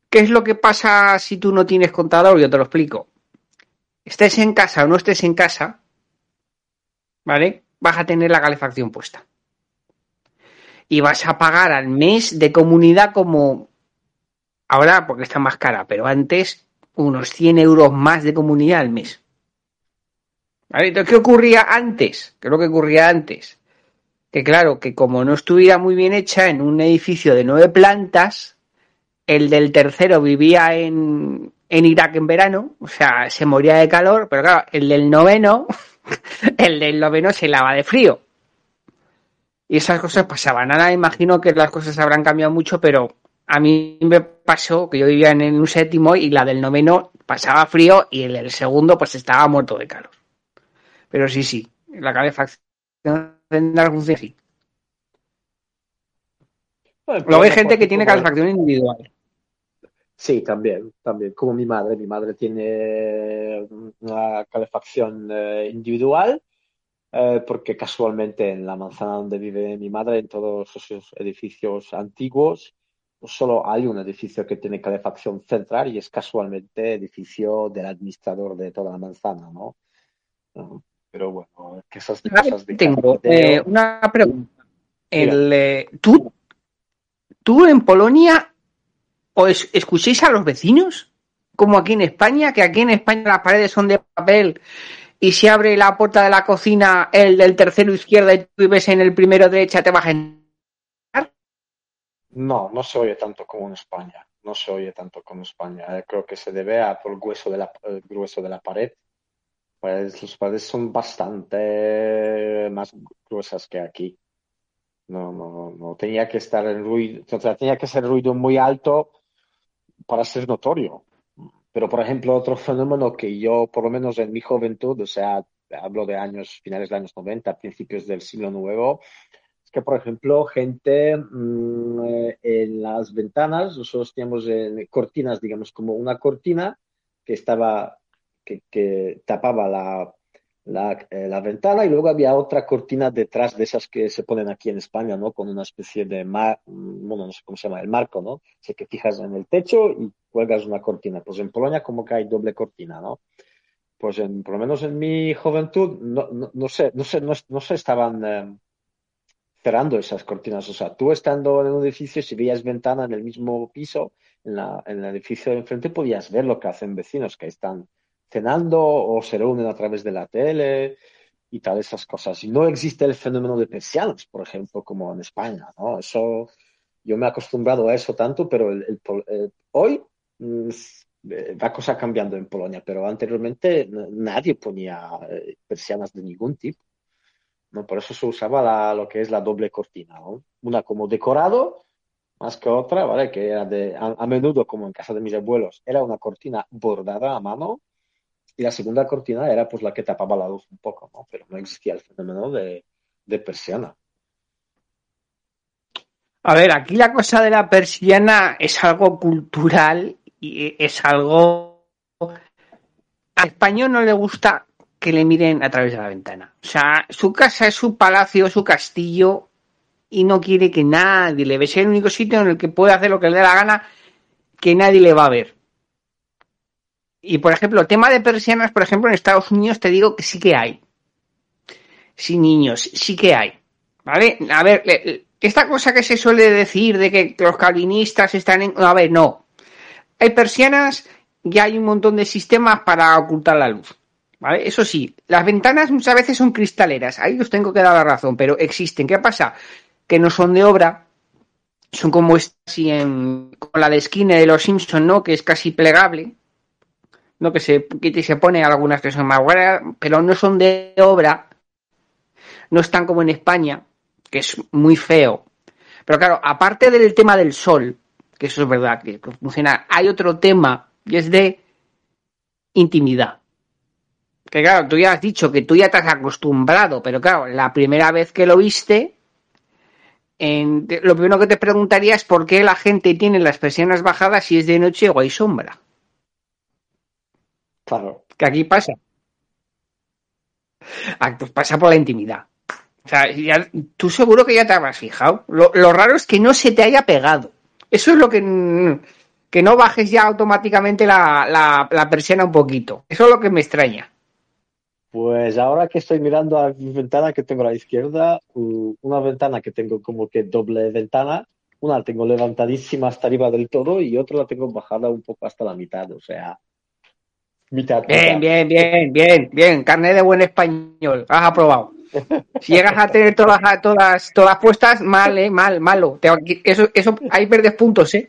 ¿Qué es lo que pasa si tú no tienes contador? Yo te lo explico. Estés en casa o no estés en casa, ¿vale? Vas a tener la calefacción puesta. Y vas a pagar al mes de comunidad como ahora porque está más cara, pero antes unos 100 euros más de comunidad al mes. Entonces, ¿qué ocurría antes? ¿Qué es lo que ocurría antes? Que claro, que como no estuviera muy bien hecha en un edificio de nueve plantas, el del tercero vivía en, en Irak en verano, o sea, se moría de calor, pero claro, el del noveno, el del noveno se lava de frío. Y esas cosas pasaban. Ahora imagino que las cosas habrán cambiado mucho, pero a mí me pasó que yo vivía en un séptimo y la del noveno pasaba frío y el del segundo pues estaba muerto de calor. Pero sí, sí, la calefacción funciona así. Luego hay gente que tiene calefacción individual. Sí, también, también, como mi madre. Mi madre tiene una calefacción eh, individual eh, porque casualmente en la manzana donde vive mi madre, en todos esos edificios antiguos, solo hay un edificio que tiene calefacción central y es casualmente edificio del administrador de toda la manzana, ¿no? Pero bueno, que esas cosas de Tengo eh, una pregunta. El, ¿tú, ¿Tú en Polonia o escuchéis a los vecinos? Como aquí en España, que aquí en España las paredes son de papel y si abre la puerta de la cocina el del tercero izquierda y tú vives en el primero derecha, te vas a entrar. No, no se oye tanto como en España. No se oye tanto como en España. Eh, creo que se debe a por el grueso de la, grueso de la pared. Pues las paredes son bastante más gruesas que aquí. No, no, no tenía que estar en ruido, tenía que ser ruido muy alto para ser notorio. Pero, por ejemplo, otro fenómeno que yo, por lo menos en mi juventud, o sea, hablo de años, finales de años 90, principios del siglo nuevo, que, por ejemplo, gente mm, eh, en las ventanas, nosotros teníamos cortinas, digamos, como una cortina que estaba, que, que tapaba la, la, eh, la, ventana y luego había otra cortina detrás de esas que se ponen aquí en España, ¿no? Con una especie de, mar, mm, bueno, no sé cómo se llama, el marco, ¿no? sé que fijas en el techo y cuelgas una cortina. Pues en Polonia como que hay doble cortina, ¿no? Pues en, por lo menos en mi juventud, no, no, no sé, no sé, no, no se estaban eh, cerrando esas cortinas. O sea, tú estando en un edificio, si veías ventana en el mismo piso, en, la, en el edificio de enfrente, podías ver lo que hacen vecinos que están cenando o se reúnen a través de la tele y tal, esas cosas. Y no existe el fenómeno de persianas, por ejemplo, como en España, ¿no? Eso, yo me he acostumbrado a eso tanto, pero el, hoy mm, eh, va cosa cambiando en Polonia, pero anteriormente nadie ponía eh, persianas de ningún tipo. ¿No? Por eso se usaba lo que es la doble cortina. Una como decorado, más que otra, ¿vale? Que era de, a menudo, como en casa de mis abuelos, era una cortina bordada a mano y la segunda cortina era pues la que tapaba la luz un poco, ¿no? Pero no existía el fenómeno de, persiana. A ver, aquí la cosa de la persiana es algo cultural y es algo... Al español no le gusta que le miren a través de la ventana. O sea, su casa es su palacio, su castillo y no quiere que nadie le vea. Es el único sitio en el que puede hacer lo que le dé la gana que nadie le va a ver. Y por ejemplo, tema de persianas, por ejemplo, en Estados Unidos te digo que sí que hay. Sí, niños, sí que hay. ¿Vale? A ver, esta cosa que se suele decir de que los calvinistas están en. A ver, no. Hay persianas y hay un montón de sistemas para ocultar la luz. ¿Vale? Eso sí, las ventanas muchas veces son cristaleras. Ahí os tengo que dar la razón, pero existen. ¿Qué pasa? Que no son de obra. Son como así en, con la de esquina de los Simpson, ¿no? Que es casi plegable ¿no? que se que se pone algunas que son más buenas, pero no son de obra, no están como en España, que es muy feo. Pero claro, aparte del tema del sol, que eso es verdad, que funciona, hay otro tema y es de intimidad. Que claro, tú ya has dicho que tú ya te has acostumbrado, pero claro, la primera vez que lo viste, lo primero que te preguntaría es por qué la gente tiene las persianas bajadas si es de noche o hay sombra. Claro. Que aquí pasa. Pues pasa por la intimidad. O sea, tú seguro que ya te habrás fijado. Lo, raro es que no se te haya pegado. Eso es lo que. Que no bajes ya automáticamente la, la, persiana un poquito. Eso es lo que me extraña. Pues ahora que estoy mirando a mi ventana que tengo a la izquierda, una ventana que tengo como que doble ventana, una la tengo levantadísima hasta arriba del todo y otra la tengo bajada un poco hasta la mitad. O sea, Bien, bien, bien, bien, bien. Carne de buen español. Has aprobado. Si llegas a tener todas, todas, todas puestas, mal, eh, mal, malo. Eso, eso, ahí perdes puntos, eh.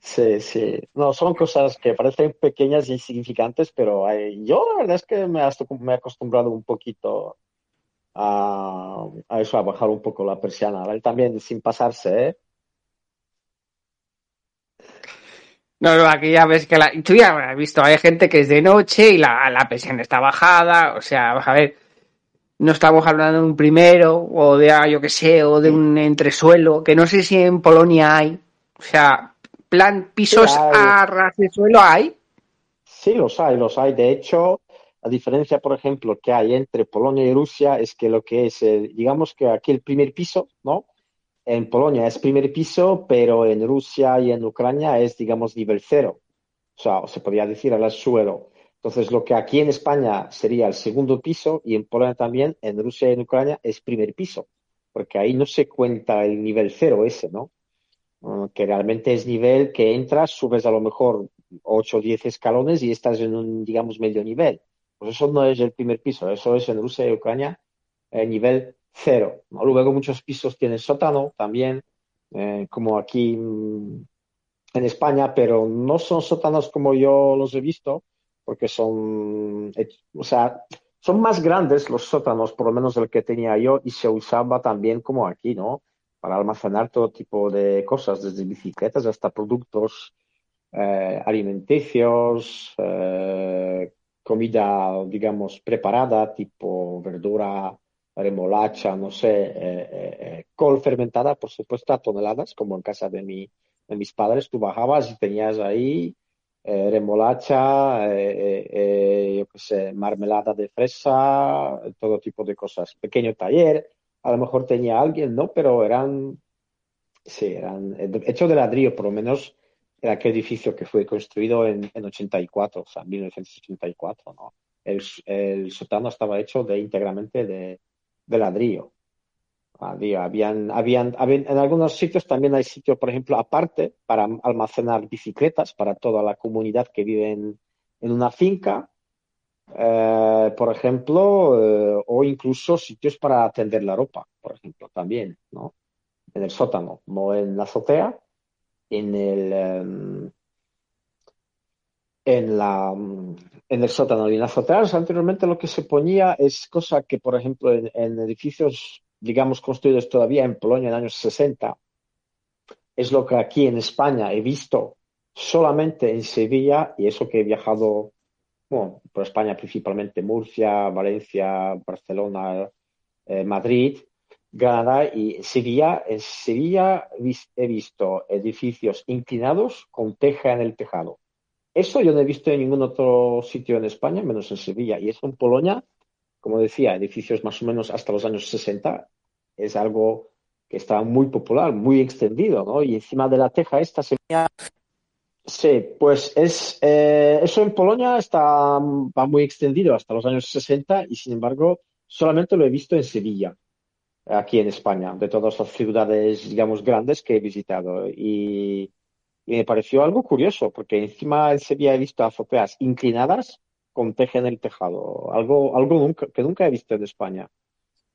Sí, sí. No, son cosas que parecen pequeñas y insignificantes, pero hay- yo la verdad es que me, has- he acostumbrado un poquito a, a eso, a bajar un poco la persiana. Él también sin pasarse, ¿eh? No, no, aquí ya ves que la... Tú ya habrás visto, hay gente que es de noche y la, la presión está bajada, o sea, vamos a ver, no estamos hablando de un primero o de, ah, yo qué sé, o de un entresuelo, que no sé si en Polonia hay, o sea, plan pisos Sí, a ras de suelo hay. Sí, los hay, los hay. De hecho, la diferencia, por ejemplo, que hay entre Polonia y Rusia es que lo que es, el- digamos que aquí el primer piso, ¿no? En Polonia es primer piso, pero en Rusia y en Ucrania es, digamos, nivel cero. O sea, se podría decir al suelo. Entonces, lo que aquí en España sería el segundo piso y en Polonia también, en Rusia y en Ucrania es primer piso, porque ahí no se cuenta el nivel cero ese, ¿no? Que realmente es nivel que entras, subes a lo mejor 8 o 10 escalones y estás en un, digamos, medio nivel. Pues eso no es el primer piso, eso es en Rusia y Ucrania eh, nivel cero. Luego muchos pisos tienen sótano también, eh, como aquí mm, en España, pero no son sótanos como yo los he visto, porque son, o sea, son más grandes los sótanos, por lo menos el que tenía yo, y se usaba también como aquí, ¿no? Para almacenar todo tipo de cosas, desde bicicletas hasta productos eh, alimenticios, eh, comida, digamos, preparada, tipo verdura, remolacha, no sé, eh, eh, col fermentada, por supuesto, a toneladas, como en casa de, mi, de mis padres. Tú bajabas y tenías ahí remolacha, yo qué sé, marmelada de fresa, todo tipo de cosas. Pequeño taller, a lo mejor tenía alguien, ¿no? Pero eran, sí, eran hechos de ladrillo, por lo menos en aquel edificio que fue construido en, en 84, o sea, en 1984, ¿no? El, el sótano estaba hecho de íntegramente de, ladrillo. Había, habían, habían, en algunos sitios también hay sitios, por ejemplo, aparte para almacenar bicicletas para toda la comunidad que vive en una finca, eh, por ejemplo, eh, o incluso sitios para tender la ropa, por ejemplo, también, ¿no? En el sótano, no en la azotea, en el, em, en la, en el sótano y en las azoteas anteriormente lo que se ponía es cosa que, por ejemplo, en, en edificios, digamos, construidos todavía en Polonia en años 60, es lo que aquí en España he visto solamente en Sevilla y eso que he viajado, bueno, por España principalmente Murcia, Valencia, Barcelona, eh, Madrid, Granada y Sevilla. En Sevilla he visto edificios inclinados con teja en el tejado. Eso yo no he visto en ningún otro sitio en España, menos en Sevilla. Y eso en Polonia, como decía, edificios más o menos hasta los años 60, es algo que estaba muy popular, muy extendido, ¿no? Y encima de la teja esta se veía... Sí, pues es, eh, eso en Polonia está, va muy extendido hasta los años 60 y sin embargo solamente lo he visto en Sevilla, aquí en España, de todas las ciudades, digamos, grandes que he visitado. Y, me pareció algo curioso, porque encima en Sevilla he visto azoteas inclinadas con teja en el tejado, algo, algo nunca, que nunca he visto en España.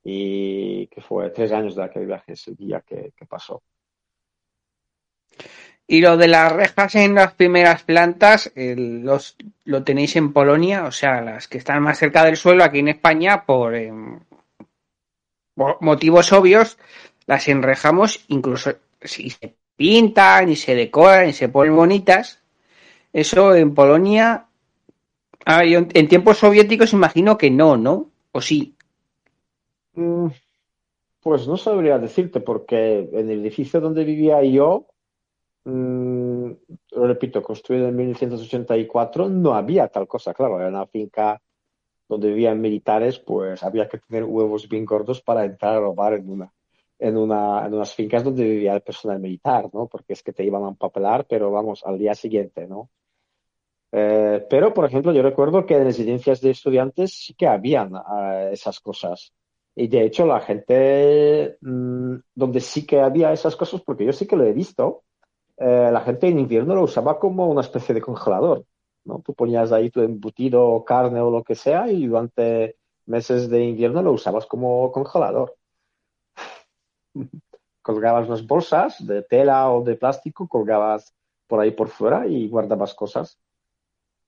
Y que fue tres años de aquel viaje a Sevilla que, que pasó. Y lo de las rejas en las primeras plantas, los, lo tenéis en Polonia, o sea, las que están más cerca del suelo, aquí en España, por, por motivos obvios, las enrejamos, incluso si se pintan y se decoran y se ponen bonitas. Eso en Polonia, ah, yo en en tiempos soviéticos imagino que no, ¿no? O sí. Mm, Pues no sabría decirte, porque en el edificio donde vivía yo, mm, lo repito, construido en 1984, no había tal cosa. Claro, era una finca donde vivían militares, pues había que tener huevos bien gordos para entrar a robar en una, en una, en unas fincas donde vivía el personal militar, ¿no? Porque es que te iban a empapelar, pero vamos, al día siguiente, ¿no? Eh, pero, por ejemplo, yo recuerdo que en residencias de estudiantes sí que habían eh, esas cosas. Y de hecho, la gente mm, donde sí que había esas cosas, porque yo sí que lo he visto, eh, la gente en invierno lo usaba como una especie de congelador, ¿no? Tú ponías ahí tu embutido, carne o lo que sea, y durante meses de invierno lo usabas como congelador. colgabas unas bolsas de tela o de plástico, colgabas por ahí por fuera y guardabas cosas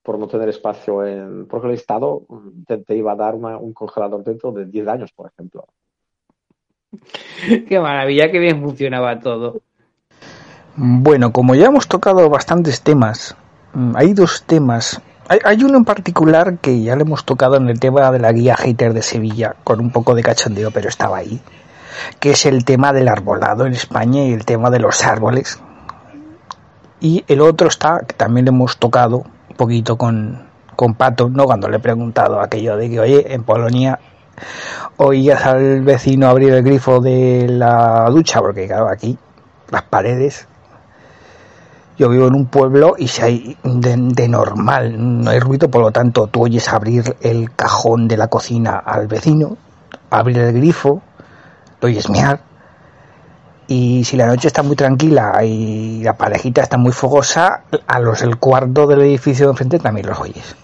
por no tener espacio en, porque el Estado te, iba a dar un congelador dentro de 10 años, por ejemplo. Qué maravilla, qué bien funcionaba todo. Bueno, como ya hemos tocado bastantes temas, mm, hay dos temas. Hay, uno en particular que ya le hemos tocado en el tema de la guía hater de Sevilla, con un poco de cachondeo, pero estaba ahí, que es el tema del arbolado en España y el tema de los árboles. Y el otro está, que también le hemos tocado un poquito con, con Pato, ¿no? Cuando le he preguntado aquello de que, oye, en Polonia oías al vecino abrir el grifo de la ducha, porque claro, aquí las paredes yo vivo en un pueblo y si hay de, normal, no hay ruido, por lo tanto tú oyes abrir el cajón de la cocina al vecino, abrir el grifo, lo oyes mear. Y si la noche está muy tranquila y la parejita está muy fogosa, a los del cuarto del edificio de enfrente también los oyes.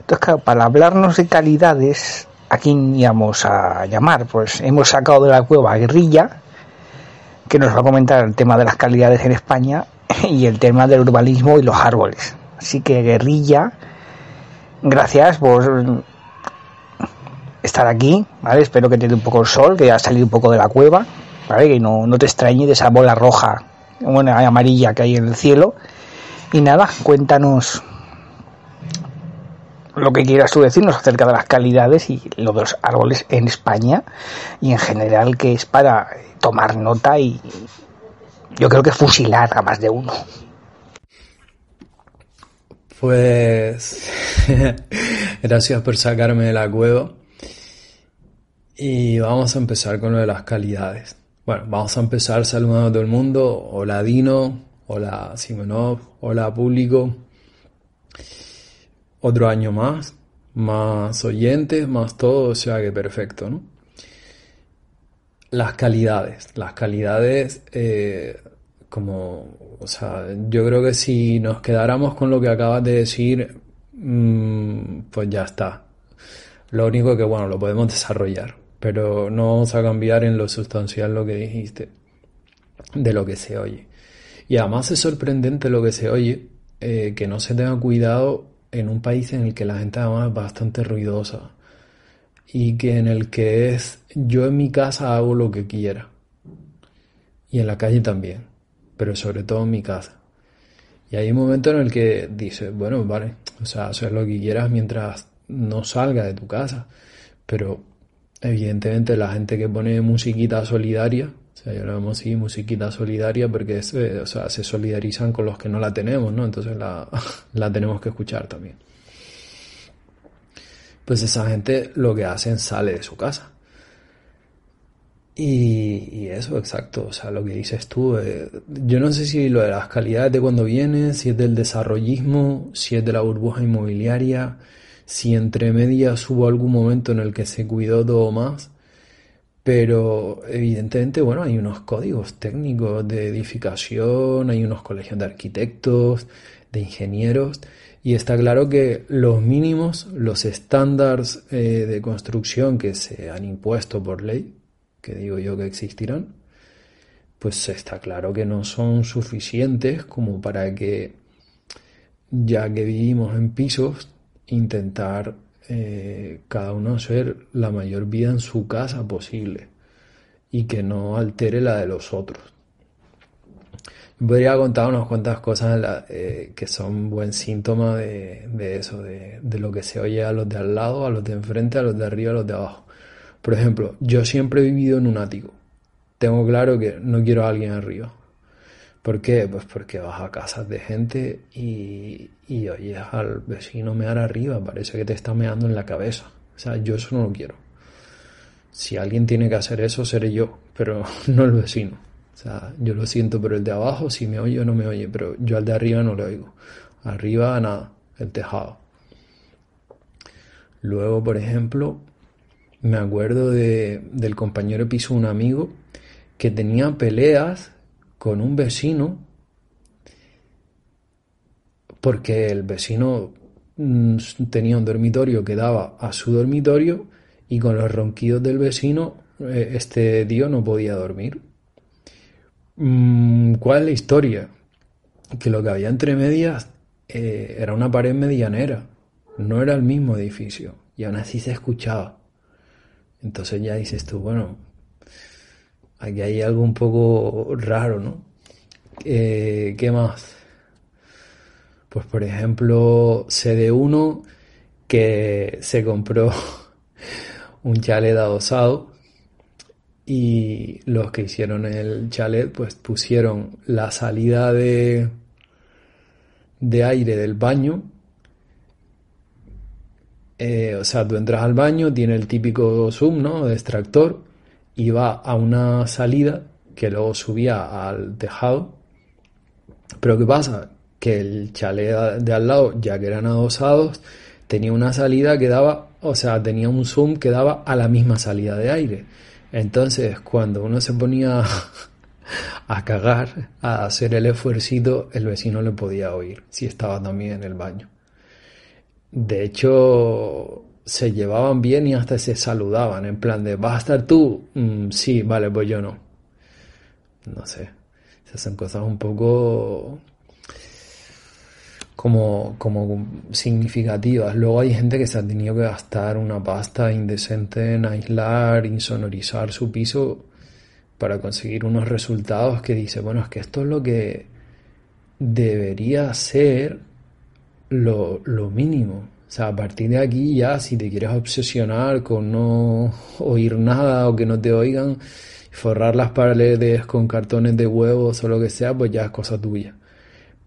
Entonces, claro, para hablarnos de calidades, ¿a quién íbamos a llamar? Pues hemos sacado de la cueva a Guerrilla, que nos va a comentar el tema de las calidades en España y el tema del urbanismo y los árboles. Así que guerrilla, gracias por estar aquí, ¿vale? Espero que te dé un poco el sol, que ha salido un poco de la cueva, ¿vale? Que no, no te extrañe de esa bola roja, bueno, amarilla que hay en el cielo. Y nada, cuéntanos lo que quieras tú decirnos acerca de las calidades y lo de los árboles en España y en general que es para tomar nota y yo creo que fusilar a más de uno. Pues gracias por sacarme de la cueva. Y vamos a empezar con lo de las calidades. Bueno, vamos a empezar saludando a todo el mundo. Hola Dino, hola Simonov, hola público. Otro año más, más oyentes, más todo, o sea que perfecto, ¿no? Las calidades. Las calidades, eh, como, o sea, yo creo que si nos quedáramos con lo que acabas de decir, mm, pues ya está. Lo único que, bueno, lo podemos desarrollar, pero no vamos a cambiar en lo sustancial lo que dijiste, de lo que se oye. Y además es sorprendente lo que se oye, eh, que no se tenga cuidado en un país en el que la gente además es bastante ruidosa y que en el que es yo en mi casa hago lo que quiera y en la calle también, pero sobre todo en mi casa. Y hay un momento en el que dices, bueno, vale, o sea, hacer lo que quieras mientras no salga de tu casa, pero evidentemente la gente que pone musiquita solidaria, o sea, yo lo llamo así, musiquita solidaria, porque eh, o sea, se solidarizan con los que no la tenemos, ¿no? Entonces la, la tenemos que escuchar también pues esa gente lo que hacen sale de su casa. Y, eso, exacto, o sea, lo que dices tú, eh, yo no sé si lo de las calidades de cuando viene, si es del desarrollismo, si es de la burbuja inmobiliaria, si entre medias hubo algún momento en el que se cuidó todo más, pero evidentemente, bueno, hay unos códigos técnicos de edificación, hay unos colegios de arquitectos, de ingenieros, y está claro que los mínimos, los estándares eh, de construcción que se han impuesto por ley, que digo yo que existirán, pues está claro que no son suficientes como para que, ya que vivimos en pisos, intentar eh, cada uno hacer la mayor vida en su casa posible y que no altere la de los otros. Podría contar unas cuantas cosas eh, que son buen síntoma de, eso, de, lo que se oye a los de al lado, a los de enfrente, a los de arriba, a los de abajo. Por ejemplo, yo siempre he vivido en un ático. Tengo claro que no quiero a alguien arriba. ¿Por qué? Pues porque vas a casas de gente y, y oyes al vecino mear arriba. Parece que te está meando en la cabeza. O sea, yo eso no lo quiero. Si alguien tiene que hacer eso, seré yo, pero no el vecino. O sea, yo lo siento, pero el de abajo, si me oye o no me oye, pero yo al de arriba no lo oigo. Arriba nada, el tejado. Luego, por ejemplo, me acuerdo de, del compañero piso, un amigo, que tenía peleas con un vecino porque el vecino mm, tenía un dormitorio que daba a su dormitorio y con los ronquidos del vecino eh, este tío no podía dormir. Mm, ¿Cuál es la historia? Que lo que había entre medias eh, era una pared medianera, no era el mismo edificio, y aún así se escuchaba. Entonces ya dices tú, bueno, aquí hay algo un poco raro, ¿no? Eh, ¿Qué más? Pues por ejemplo, de uno que se compró un chalet adosado y los que hicieron el chalet pues pusieron la salida de, de aire del baño. Eh, o sea, tú entras al baño, tiene el típico zoom, ¿no? De extractor y va a una salida que luego subía al tejado. Pero ¿qué pasa? Que el chalet de al lado, ya que eran adosados, tenía una salida que daba, o sea, tenía un zoom que daba a la misma salida de aire. Entonces, cuando uno se ponía a cagar, a hacer el esfuercito, el vecino le podía oír si estaba también en el baño. De hecho, se llevaban bien y hasta se saludaban, en plan de, ¿vas a estar tú? Mm, sí, vale, pues yo no. No sé, se hacen cosas un poco como, como significativas. Luego hay gente que se ha tenido que gastar una pasta indecente en aislar, insonorizar su piso para conseguir unos resultados que dice, bueno, es que esto es lo que debería ser lo, lo mínimo. O sea, a partir de aquí ya, si te quieres obsesionar con no oír nada o que no te oigan, forrar las paredes con cartones de huevos o lo que sea, pues ya es cosa tuya.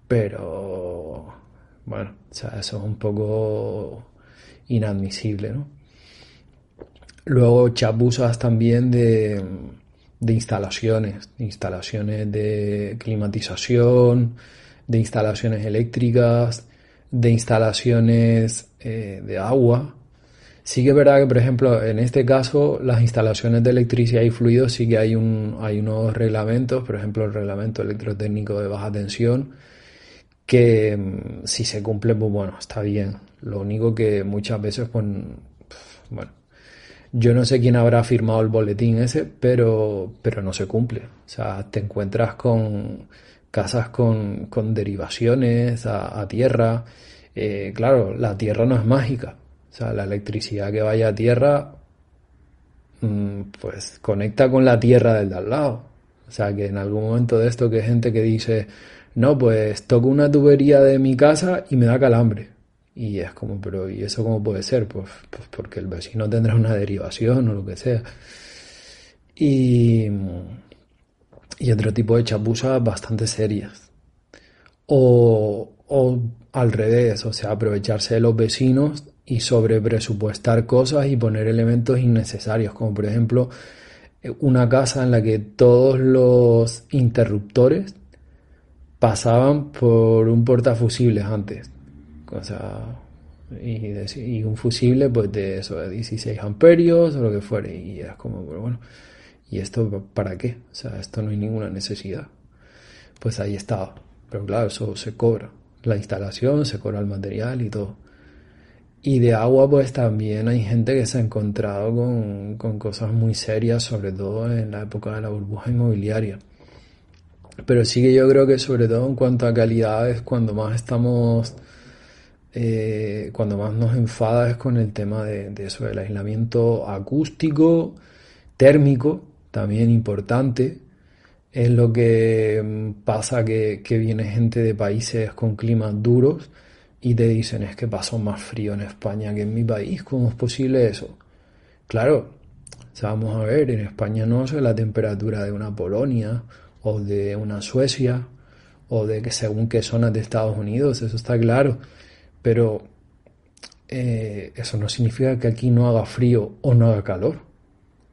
Pero, bueno, eso es un poco inadmisible, ¿no? Luego chapuzas también de, de instalaciones, instalaciones de climatización, de instalaciones eléctricas, de instalaciones eh, de agua. Sí que es verdad que, por ejemplo, en este caso, las instalaciones de electricidad y fluidos sí que hay, un, hay unos reglamentos, por ejemplo, el reglamento electrotécnico de baja tensión, que mm, si se cumple, pues bueno, está bien. Lo único que muchas veces, pues, bueno, yo no sé quién habrá firmado el boletín ese, pero, pero no se cumple. O sea, te encuentras con casas con, con derivaciones a, tierra. Eh, claro, la tierra no es mágica. O sea, la electricidad que vaya a tierra, mm, pues conecta con la tierra del de al lado. O sea, que en algún momento de esto que hay gente que dice, no, pues toco una tubería de mi casa y me da calambre. Y es como, pero ¿y eso cómo puede ser? Pues, pues porque el vecino tendrá una derivación o lo que sea. Y, y otro tipo de chapuzas bastante serias. O, o al revés, o sea, aprovecharse de los vecinos y sobrepresupuestar cosas y poner elementos innecesarios, como por ejemplo una casa en la que todos los interruptores pasaban por un portafusibles antes. O sea, y, un fusible pues de eso, de 16 amperios o lo que fuere. Y es como, bueno, ¿Y esto para qué? O sea, esto no hay ninguna necesidad. Pues ahí estaba. Pero claro, eso se cobra. La instalación, se cobra el material y todo. Y de agua, pues también hay gente que se ha encontrado con, con cosas muy serias, sobre todo en la época de la burbuja inmobiliaria. Pero sí que yo creo que sobre todo en cuanto a calidad es cuando más estamos, eh, cuando más nos enfada es con el tema de, eso, del aislamiento acústico, térmico, también importante. Es lo que mm, pasa que, viene gente de países con climas duros y te dicen es que pasó más frío en España que en mi país. ¿Cómo es posible eso? Claro, vamos a ver, en España no es la temperatura de una Polonia o de una Suecia o de que según qué zonas de Estados Unidos, eso está claro. Pero eh, eso no significa que aquí no haga frío o no haga calor.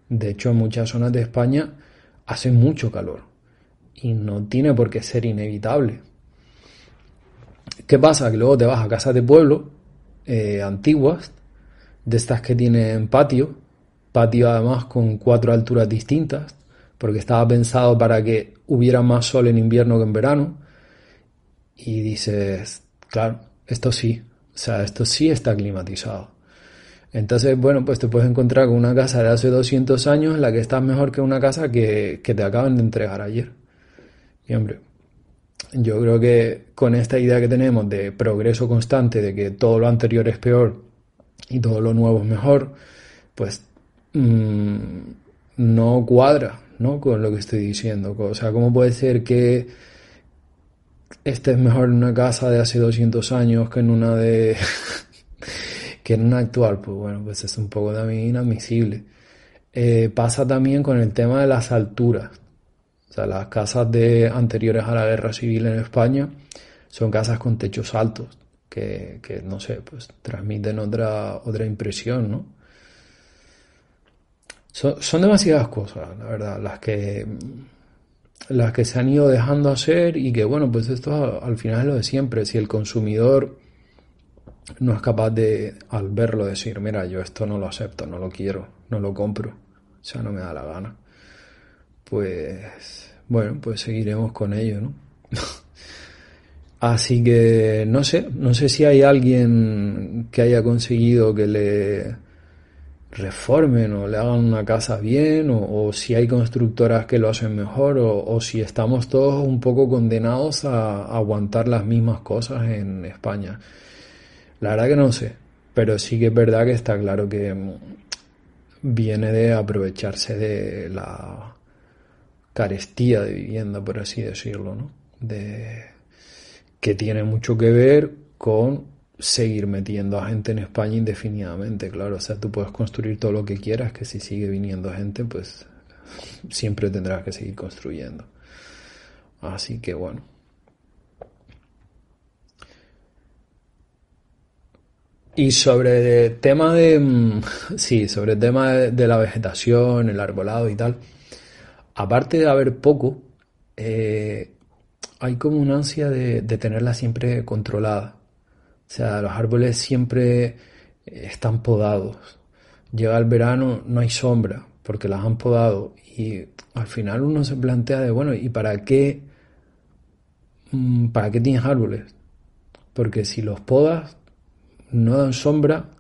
De hecho, en muchas zonas de España hace mucho calor y no tiene por qué ser inevitable. ¿Qué pasa? Que luego te vas a casas de pueblo eh, antiguas, de estas que tienen patio, patio además con cuatro alturas distintas, porque estaba pensado para que hubiera más sol en invierno que en verano. Y dices, claro, esto sí, o sea, esto sí está climatizado. Entonces, bueno, pues te puedes encontrar con una casa de hace 200 años en la que estás mejor que una casa que, que te acaban de entregar ayer. Y hombre, yo creo que con esta idea que tenemos de progreso constante, de que todo lo anterior es peor y todo lo nuevo es mejor, pues mmm, no cuadra ¿no? con lo que estoy diciendo. O sea, ¿cómo puede ser que estés mejor en una casa de hace 200 años que en una de que en una actual? Pues bueno, pues es un poco también inadmisible. Eh, pasa también con el tema de las alturas. O sea, las casas de anteriores a la guerra civil en España son casas con techos altos, que, que no sé, pues transmiten otra, otra impresión, ¿no? Son, demasiadas cosas, la verdad, las que, las que se han ido dejando hacer y que, bueno, pues esto al final es lo de siempre. Si el consumidor no es capaz de, al verlo, decir, mira, yo esto no lo acepto, no lo quiero, no lo compro, o sea, no me da la gana, pues, bueno, pues seguiremos con ello, ¿no? Así que no sé, no sé si hay alguien que haya conseguido que le reformen o le hagan una casa bien o, si hay constructoras que lo hacen mejor o, si estamos todos un poco condenados a, aguantar las mismas cosas en España. La verdad que no sé, pero sí que es verdad que está claro que mm, viene de aprovecharse de la carestía de vivienda, por así decirlo, ¿no? De, que tiene mucho que ver con seguir metiendo a gente en España indefinidamente, claro. O sea, tú puedes construir todo lo que quieras, que si sigue viniendo gente, pues siempre tendrás que seguir construyendo. Así que bueno. Y sobre el tema de, mm, sí, sobre el tema de, la vegetación, el arbolado y tal, aparte de haber poco, eh, hay como una ansia de tenerla siempre controlada. O sea, los árboles siempre están podados. Llega el verano, no hay sombra, porque las han podado. Y al final uno se plantea de, bueno, ¿y para qué, mm, para qué tienes árboles? Porque si los podas, no dan sombra,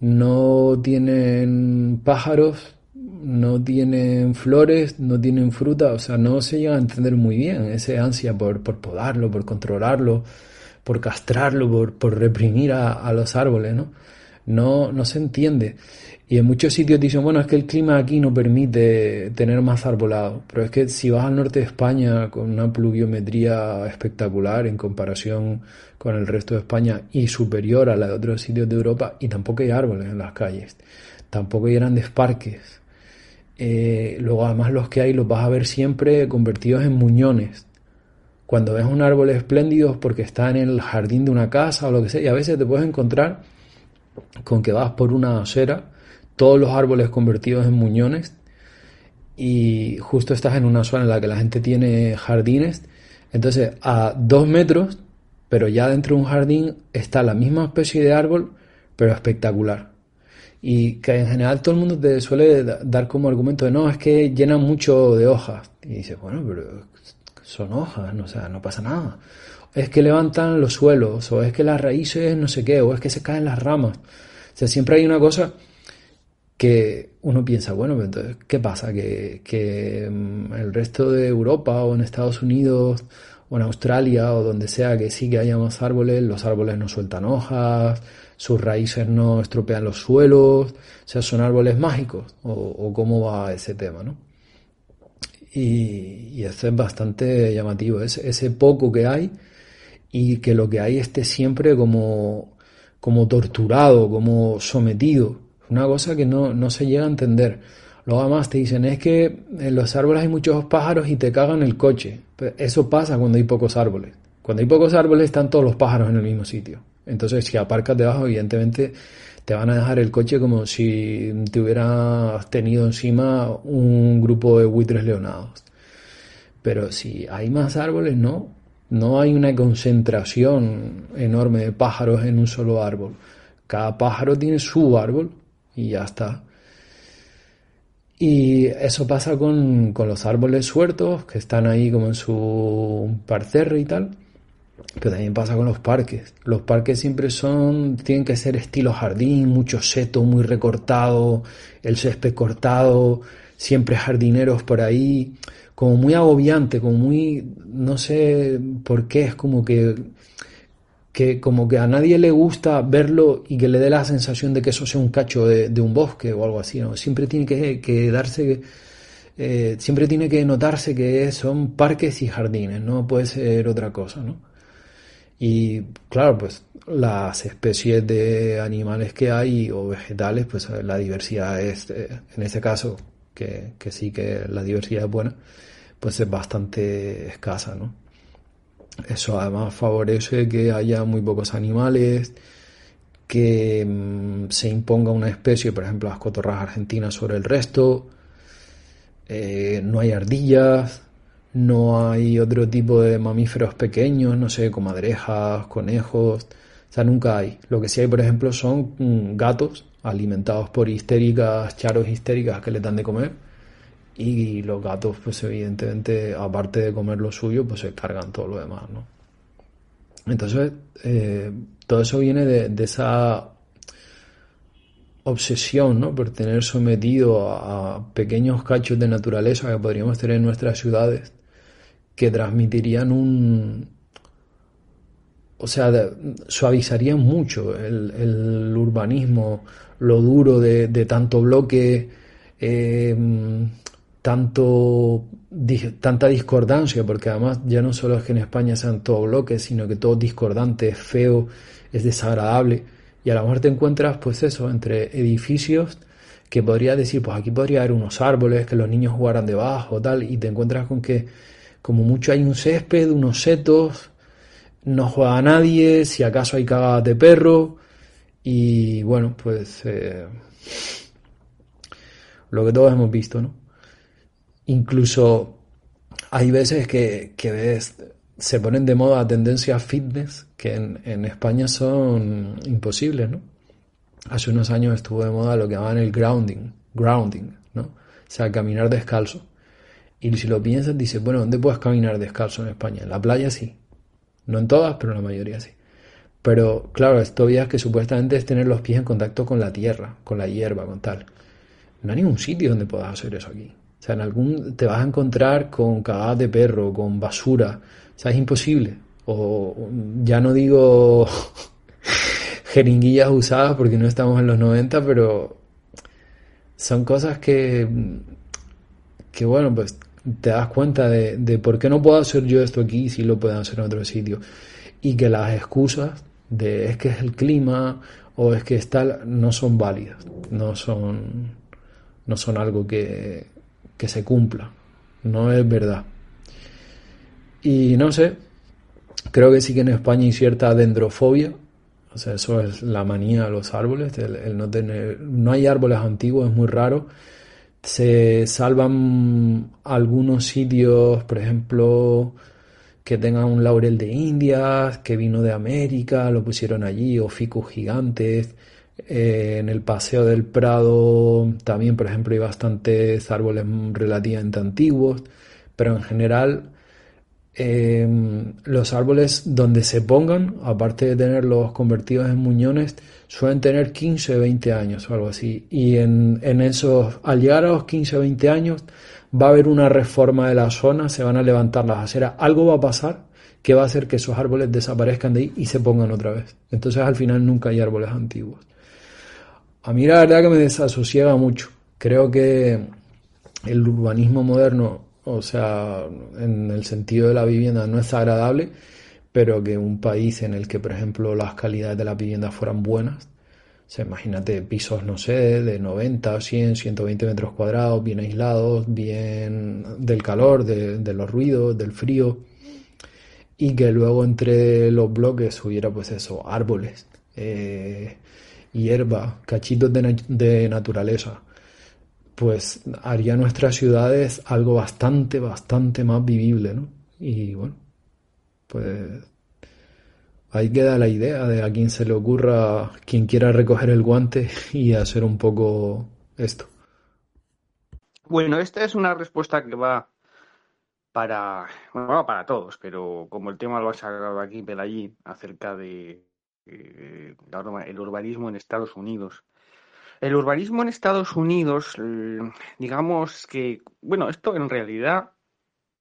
no tienen pájaros, no tienen flores, no tienen fruta, o sea, no se llega a entender muy bien ese ansia por, por podarlo, por controlarlo por castrarlo, por, por reprimir a, los árboles, ¿no? ¿no? No se entiende. Y en muchos sitios dicen, bueno, es que el clima aquí no permite tener más arbolado. Pero es que si vas al norte de España con una pluviometría espectacular en comparación con el resto de España y superior a la de otros sitios de Europa, y tampoco hay árboles en las calles, tampoco hay grandes parques. Eh, luego además los que hay los vas a ver siempre convertidos en muñones. Cuando ves un árbol espléndido porque está en el jardín de una casa o lo que sea, y a veces te puedes encontrar con que vas por una acera, todos los árboles convertidos en muñones, y justo estás en una zona en la que la gente tiene jardines, entonces a dos metros, pero ya dentro de un jardín está la misma especie de árbol, pero espectacular. Y que en general todo el mundo te suele dar como argumento de no, es que llenan mucho de hojas. Y dices, bueno, pero son hojas, no, o sea, no pasa nada. Es que levantan los suelos, o es que las raíces no sé qué, o es que se caen las ramas. O sea, siempre hay una cosa que uno piensa, bueno, entonces, ¿qué pasa? Que, que mm, el resto de Europa o en Estados Unidos o en Australia o donde sea que sí que haya más árboles, los árboles no sueltan hojas, sus raíces no estropean los suelos, o sea, son árboles mágicos, o, o cómo va ese tema, ¿no? Y, eso es bastante llamativo, es, ese poco que hay y que lo que hay esté siempre como, como torturado, como sometido. Una cosa que no, no se llega a entender. Luego además te dicen, es que en los árboles hay muchos pájaros y te cagan el coche. eso pasa cuando hay pocos árboles. Cuando hay pocos árboles están todos los pájaros en el mismo sitio. Entonces si aparcas debajo, evidentemente te van a dejar el coche como si te hubieras tenido encima un grupo de buitres leonados. Pero si hay más árboles, no. No hay una concentración enorme de pájaros en un solo árbol. Cada pájaro tiene su árbol y ya está. Y eso pasa con, con los árboles sueltos que están ahí como en su parterre y tal. Pero también pasa con los parques. Los parques siempre son, tienen que ser estilo jardín, mucho seto, muy recortado, el césped cortado, siempre jardineros por ahí, como muy agobiante, como muy, no sé por qué, es como que, que como que a nadie le gusta verlo y que le dé la sensación de que eso sea un cacho de, un bosque o algo así, ¿no? Siempre tiene que, darse eh, siempre tiene que notarse que son parques y jardines, no puede ser otra cosa, ¿no? Y claro, pues las especies de animales que hay o vegetales, pues la diversidad es, eh, en ese caso, que, que, sí que la diversidad es buena, pues es bastante escasa, ¿no? Eso además favorece que haya muy pocos animales, que mm, se imponga una especie, por ejemplo las cotorras argentinas sobre el resto, eh, no hay ardillas, no hay otro tipo de mamíferos pequeños, no sé, comadrejas, conejos, o sea, nunca hay. Lo que sí hay, por ejemplo, son mm, gatos alimentados por histéricas, charos histéricas que les dan de comer. Y los gatos, pues evidentemente, aparte de comer lo suyo, pues se cargan todo lo demás, ¿no? Entonces, eh, todo eso viene de esa obsesión ¿no? por tener sometido a, pequeños cachos de naturaleza que podríamos tener en nuestras ciudades que transmitirían un... O sea, suavizarían mucho el, urbanismo, lo duro de, tanto bloque, em, tanto, tanta discordancia, porque además ya no solo es que en España sean todos bloques, sino que todo discordante, es feo, es desagradable. Y a lo mejor te encuentras, pues eso, entre edificios que podría decir, pues aquí podría haber unos árboles, que los niños jugaran debajo, tal, y te encuentras con que como mucho hay un césped, unos setos, no juega nadie, si acaso hay cagadas de perro, y bueno, pues eh, lo que todos hemos visto, ¿no? Incluso hay veces que, que ves se ponen de moda tendencias fitness que en, España son imposibles, ¿no? Hace unos años estuvo de moda lo que llamaban el grounding, grounding, ¿no? O sea, caminar descalzo. Y si lo piensas, dices, bueno, ¿dónde puedes caminar descalzo en España? En la playa sí. No en todas, pero en la mayoría sí. Pero claro, esto ya que supuestamente es tener los pies en contacto con la tierra, con la hierba, con tal. No hay ningún sitio donde puedas hacer eso aquí. O sea, en algún te vas a encontrar con cagadas de perro, con basura, o sea, es imposible. O ya no digo jeringuillas usadas porque no estamos en los 90, pero son cosas que, que bueno, pues te das cuenta de, por qué no puedo hacer yo esto aquí si lo pueden hacer en otro sitio. Y que las excusas de es que es el clima o es que está no son válidas, no son, no son algo que, que se cumpla, no es verdad. Y no sé, creo que sí que en España hay cierta dendrofobia. O sea, eso es la manía de los árboles, el, no tener, no hay árboles antiguos, es muy raro. Se salvan algunos sitios, por ejemplo, que tengan un laurel de Indias, que vino de América, lo pusieron allí, o ficus gigantes. Eh, en el Paseo del Prado también, por ejemplo, hay bastantes árboles relativamente antiguos, pero en general Em, los árboles donde se pongan, aparte de tenerlos convertidos en muñones, suelen tener 15, 20 años o algo así. Y en, en esos, al llegar a los 15, 20 años, va a haber una reforma de la zona, se van a levantar las aceras, algo va a pasar que va a hacer que esos árboles desaparezcan de ahí y se pongan otra vez. Entonces al final nunca hay árboles antiguos. A mí la verdad que me desasosiega mucho. Creo que el urbanismo moderno o sea, en el sentido de la vivienda no es agradable, pero que un país en el que, por ejemplo, las calidades de la vivienda fueran buenas, o sea, imagínate pisos, no sé, de 90, 100, 120 metros cuadrados, bien aislados, bien del calor, de, los ruidos, del frío, y que luego entre los bloques hubiera, pues eso, árboles, eh, hierba, cachitos de naturaleza pues haría nuestras ciudades algo bastante, bastante más vivible, ¿no? Y bueno, pues ahí queda la idea de a quien se le ocurra, quien quiera recoger el guante y hacer un poco esto. Bueno, esta es una respuesta que va para, bueno, para todos, pero como el tema lo ha sacado aquí Pelayín acerca de eh, el urbanismo en Estados Unidos. El urbanismo en Estados Unidos, digamos que, bueno, esto en realidad,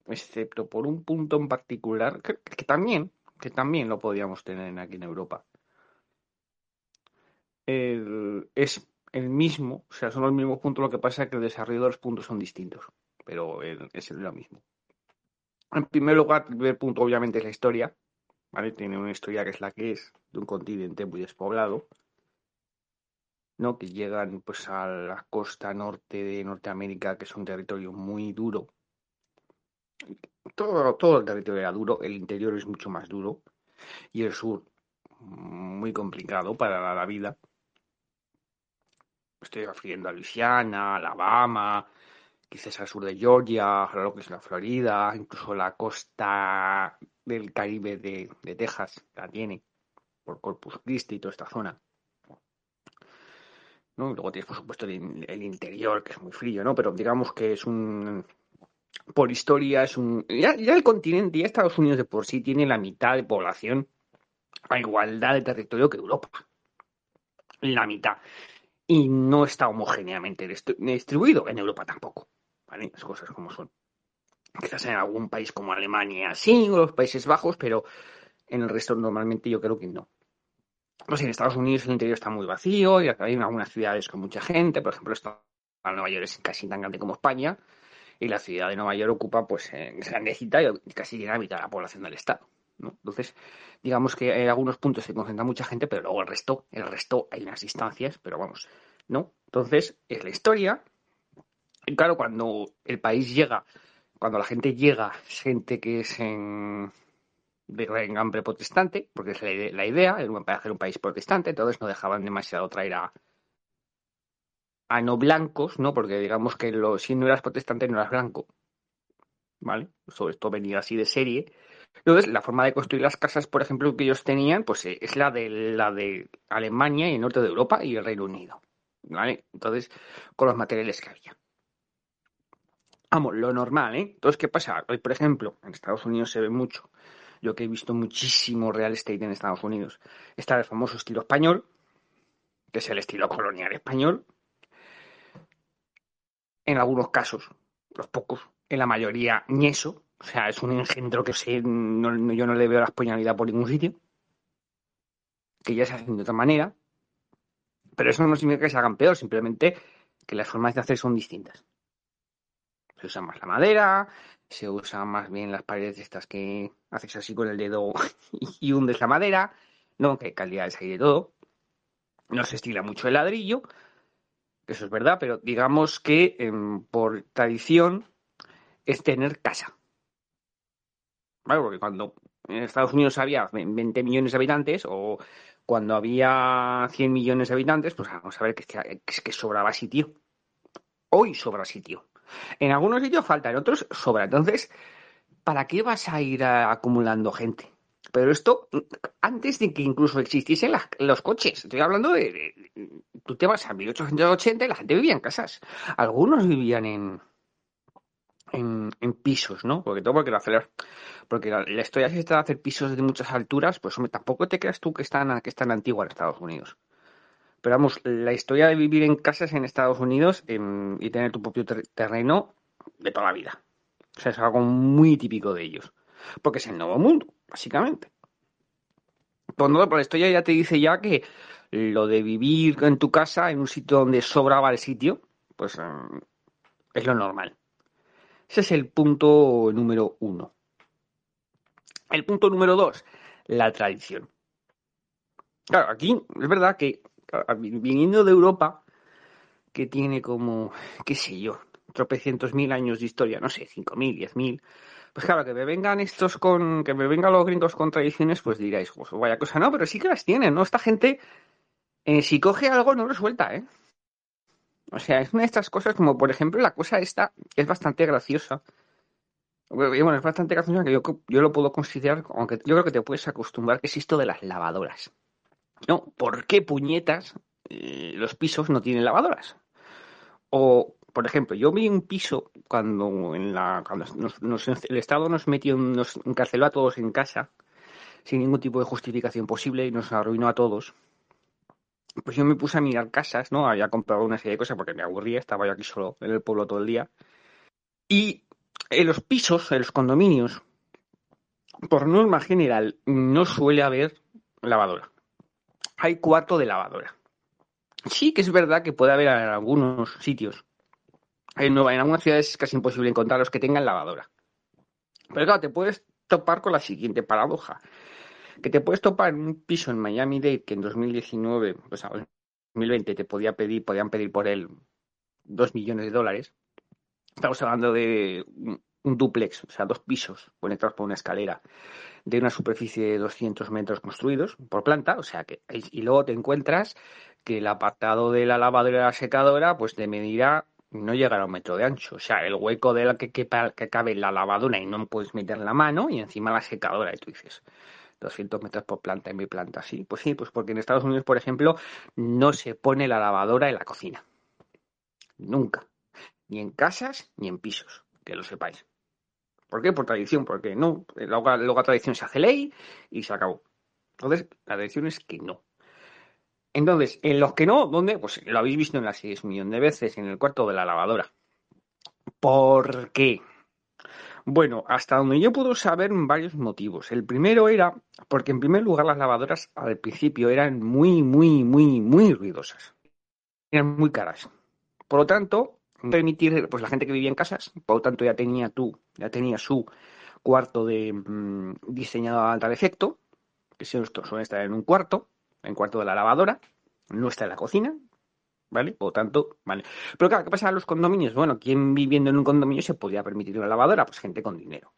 excepto por un punto en particular, que, también, que también lo podíamos tener aquí en Europa, es el mismo, o sea, son los mismos puntos, lo que pasa es que el desarrollo de los puntos son distintos, pero es lo mismo. En primer lugar, el primer punto obviamente es la historia, ¿vale? Tiene una historia que es la que es, de un continente muy despoblado, ¿no? Que llegan pues a la costa norte de Norteamérica, que es un territorio muy duro. Todo, todo el territorio era duro, el interior es mucho más duro y el sur muy complicado para la vida. Estoy refiriendo a Luisiana, Alabama, quizás al sur de Georgia, a lo que es la Florida, incluso la costa del Caribe de, Texas la tiene, por Corpus Christi y toda esta zona. ¿No? luego tienes, por supuesto, el, interior, que es muy frío, ¿no? Pero digamos que es un. Por historia, es un. Ya, el continente, ya Estados Unidos de por sí tiene la mitad de población a igualdad de territorio que Europa. La mitad. Y no está homogéneamente distribuido. En Europa tampoco. Las cosas como son. Quizás en algún país como Alemania sí, o los Países Bajos, pero en el resto normalmente yo creo que no. Pues en Estados Unidos el interior está muy vacío y hay algunas ciudades con mucha gente, por ejemplo, Nueva York es casi tan grande como España y la ciudad de Nueva York ocupa pues es grandecita y casi llena a mitad la población del estado. Entonces, digamos que en algunos puntos se concentra mucha gente, pero luego el resto, el resto hay unas distancias, pero vamos, ¿no? Entonces, es la historia, claro, cuando el país llega, cuando la gente llega, gente que es en, de hambre protestante, porque es la, idea, para hacer un país protestante, entonces no dejaban demasiado traer a, a no blancos, ¿no? Porque digamos que si no eras protestante no eras blanco. ¿Vale? Sobre esto venía así de serie. Entonces, la forma de construir las casas, por ejemplo, que ellos tenían, pues eh, es la de la de Alemania y el norte de Europa y el Reino Unido. ¿Vale? Entonces, con los materiales que había. Vamos, lo normal, ¿eh? Entonces, ¿qué pasa? Hoy, por ejemplo, en Estados Unidos se ve mucho. Yo que he visto muchísimo real estate en Estados Unidos. Está el famoso estilo español, que es el estilo colonial español. En algunos casos, los pocos, en la mayoría, ñeso. O sea, es un engendro que sé, yo no le veo la españolidad por ningún sitio. Que ya se hacen de otra manera. Pero eso no significa que se hagan peor, simplemente que las formas de hacer son distintas se usa más la madera, se usa más bien las paredes estas que haces así con el dedo y hundes la madera, ¿no? Que hay calidades ahí de todo. No se estila mucho el ladrillo, eso es verdad, pero digamos que em, por tradición es tener casa. ¿Vale? Porque cuando en Estados Unidos había 20 millones de habitantes o cuando había 100 millones de habitantes, pues vamos a ver que, que, que sobraba sitio. Hoy sobra sitio. En algunos sitios falta, en otros sobra. Entonces, ¿para qué vas a ir acumulando gente? Pero esto antes de que incluso existiesen los coches. Estoy hablando de, Tú te vas a 1880 y la gente vivía en casas. Algunos vivían en, en, pisos, ¿no? Porque todo porque la, porque la, historia es esta de hacer pisos de muchas alturas, pues hombre, tampoco te creas tú que es tan, que en Estados Unidos. Pero vamos, la historia de vivir en casas en Estados Unidos em, y tener tu propio terreno de toda la vida. O sea, es algo muy típico de ellos. Porque es el nuevo mundo, básicamente. Por, por la historia ya te dice ya que lo de vivir en tu casa, en un sitio donde sobraba el sitio, pues em, es lo normal. Ese es el punto número uno. El punto número dos, la tradición. Claro, aquí es verdad que viniendo de Europa, que tiene como, qué sé yo, tropecientos mil años de historia, no sé, cinco mil, diez mil, pues claro, que me vengan estos con, que me vengan los gringos con tradiciones, pues diráis, pues vaya cosa, no, pero sí que las tienen, ¿no? Esta gente, eh, si coge algo, no lo suelta, ¿eh? O sea, es una de estas cosas como, por ejemplo, la cosa esta, es bastante graciosa. Bueno, es bastante graciosa que yo, yo lo puedo considerar, aunque yo creo que te puedes acostumbrar, que es esto de las lavadoras. No, ¿por qué puñetas eh, los pisos no tienen lavadoras? O por ejemplo, yo vi un piso cuando en la cuando el Estado nos metió, nos encarceló a todos en casa sin ningún tipo de justificación posible y nos arruinó a todos. Pues yo me puse a mirar casas, ¿no? Había comprado una serie de cosas porque me aburría, estaba yo aquí solo en el pueblo todo el día. Y en los pisos, en los condominios, por norma general, no suele haber lavadora. Hay cuarto de lavadora. Sí que es verdad que puede haber en algunos sitios. En, en algunas ciudades es casi imposible encontrar los que tengan lavadora. Pero claro, te puedes topar con la siguiente paradoja. Que te puedes topar en un piso en Miami Dade que en 2019, pues en 2020 te podía pedir, podían pedir por él dos millones de dólares. Estamos hablando de un duplex, o sea, dos pisos conectados por una escalera de una superficie de 200 metros construidos por planta, o sea que y luego te encuentras que el apartado de la lavadora y la secadora pues te medirá no llegará a un metro de ancho, o sea, el hueco de la que, que, que cabe la lavadora y no puedes meter la mano y encima la secadora y tú dices 200 metros por planta en mi planta, sí, pues sí, pues porque en Estados Unidos, por ejemplo, no se pone la lavadora en la cocina, nunca, ni en casas ni en pisos, que lo sepáis. ¿Por qué? Por tradición, porque no. Luego, la tradición se hace ley y se acabó. Entonces, la tradición es que no. Entonces, en los que no, ¿dónde? Pues lo habéis visto en las 6 millones de veces, en el cuarto de la lavadora. ¿Por qué? Bueno, hasta donde yo puedo saber varios motivos. El primero era porque, en primer lugar, las lavadoras al principio eran muy, muy, muy, muy ruidosas. Eran muy caras. Por lo tanto, permitir, pues la gente que vivía en casas, por lo tanto ya tenía tú, ya tenía su cuarto de mm, diseñado a alta defecto, que suele estar en un cuarto, en cuarto de la lavadora, no está en la cocina, ¿vale? Por lo tanto, vale. Pero claro, ¿qué pasa en los condominios? Bueno, ¿quién viviendo en un condominio se podía permitir una lavadora? Pues gente con dinero.